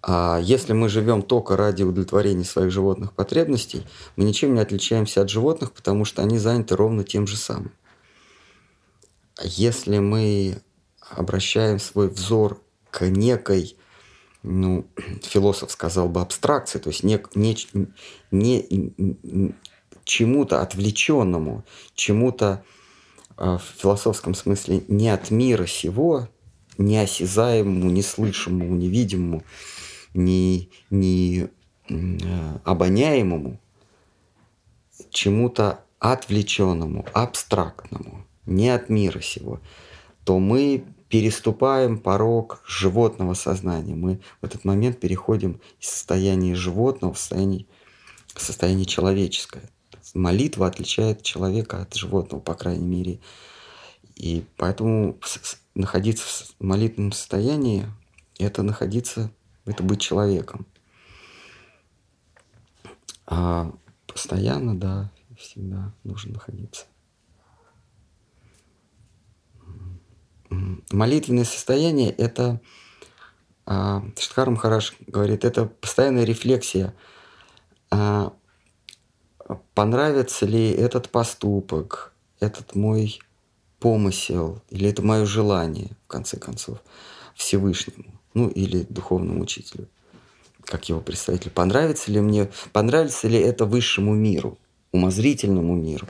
А если мы живем только ради удовлетворения своих животных потребностей, мы ничем не отличаемся от животных, потому что они заняты ровно тем же самым. Если мы обращаем свой взор к некой, ну, философ сказал бы абстракции, то есть не, не, не, чему-то отвлеченному, чему-то э, в философском смысле не от мира сего, неосязаемому, неслышимому, невидимому, не, не э, обоняемому, чему-то отвлеченному, абстрактному, не от мира сего, то мы переступаем порог животного сознания. Мы в этот момент переходим из состояния животного в состояние, в состояние человеческое молитва отличает человека от животного, по крайней мере. И поэтому находиться в молитвенном состоянии – это находиться, это быть человеком. А постоянно, да, всегда нужно находиться. Молитвенное состояние – это, а, Штхар Махараш говорит, это постоянная рефлексия а, понравится ли этот поступок, этот мой помысел, или это мое желание, в конце концов, Всевышнему, ну или духовному учителю, как его представитель. Понравится ли мне, понравится ли это высшему миру, умозрительному миру,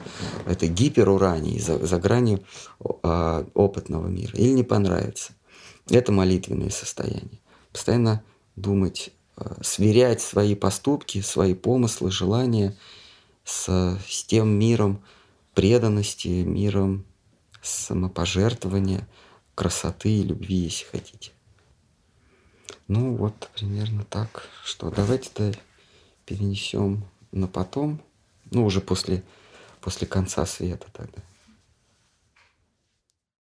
это гиперурании, за, за гранью э, опытного мира, или не понравится. Это молитвенное состояние. Постоянно думать, э, сверять свои поступки, свои помыслы, желания – с, с тем миром преданности, миром самопожертвования, красоты и любви, если хотите. Ну вот примерно так, что давайте-то перенесем на потом, ну уже после, после конца света тогда.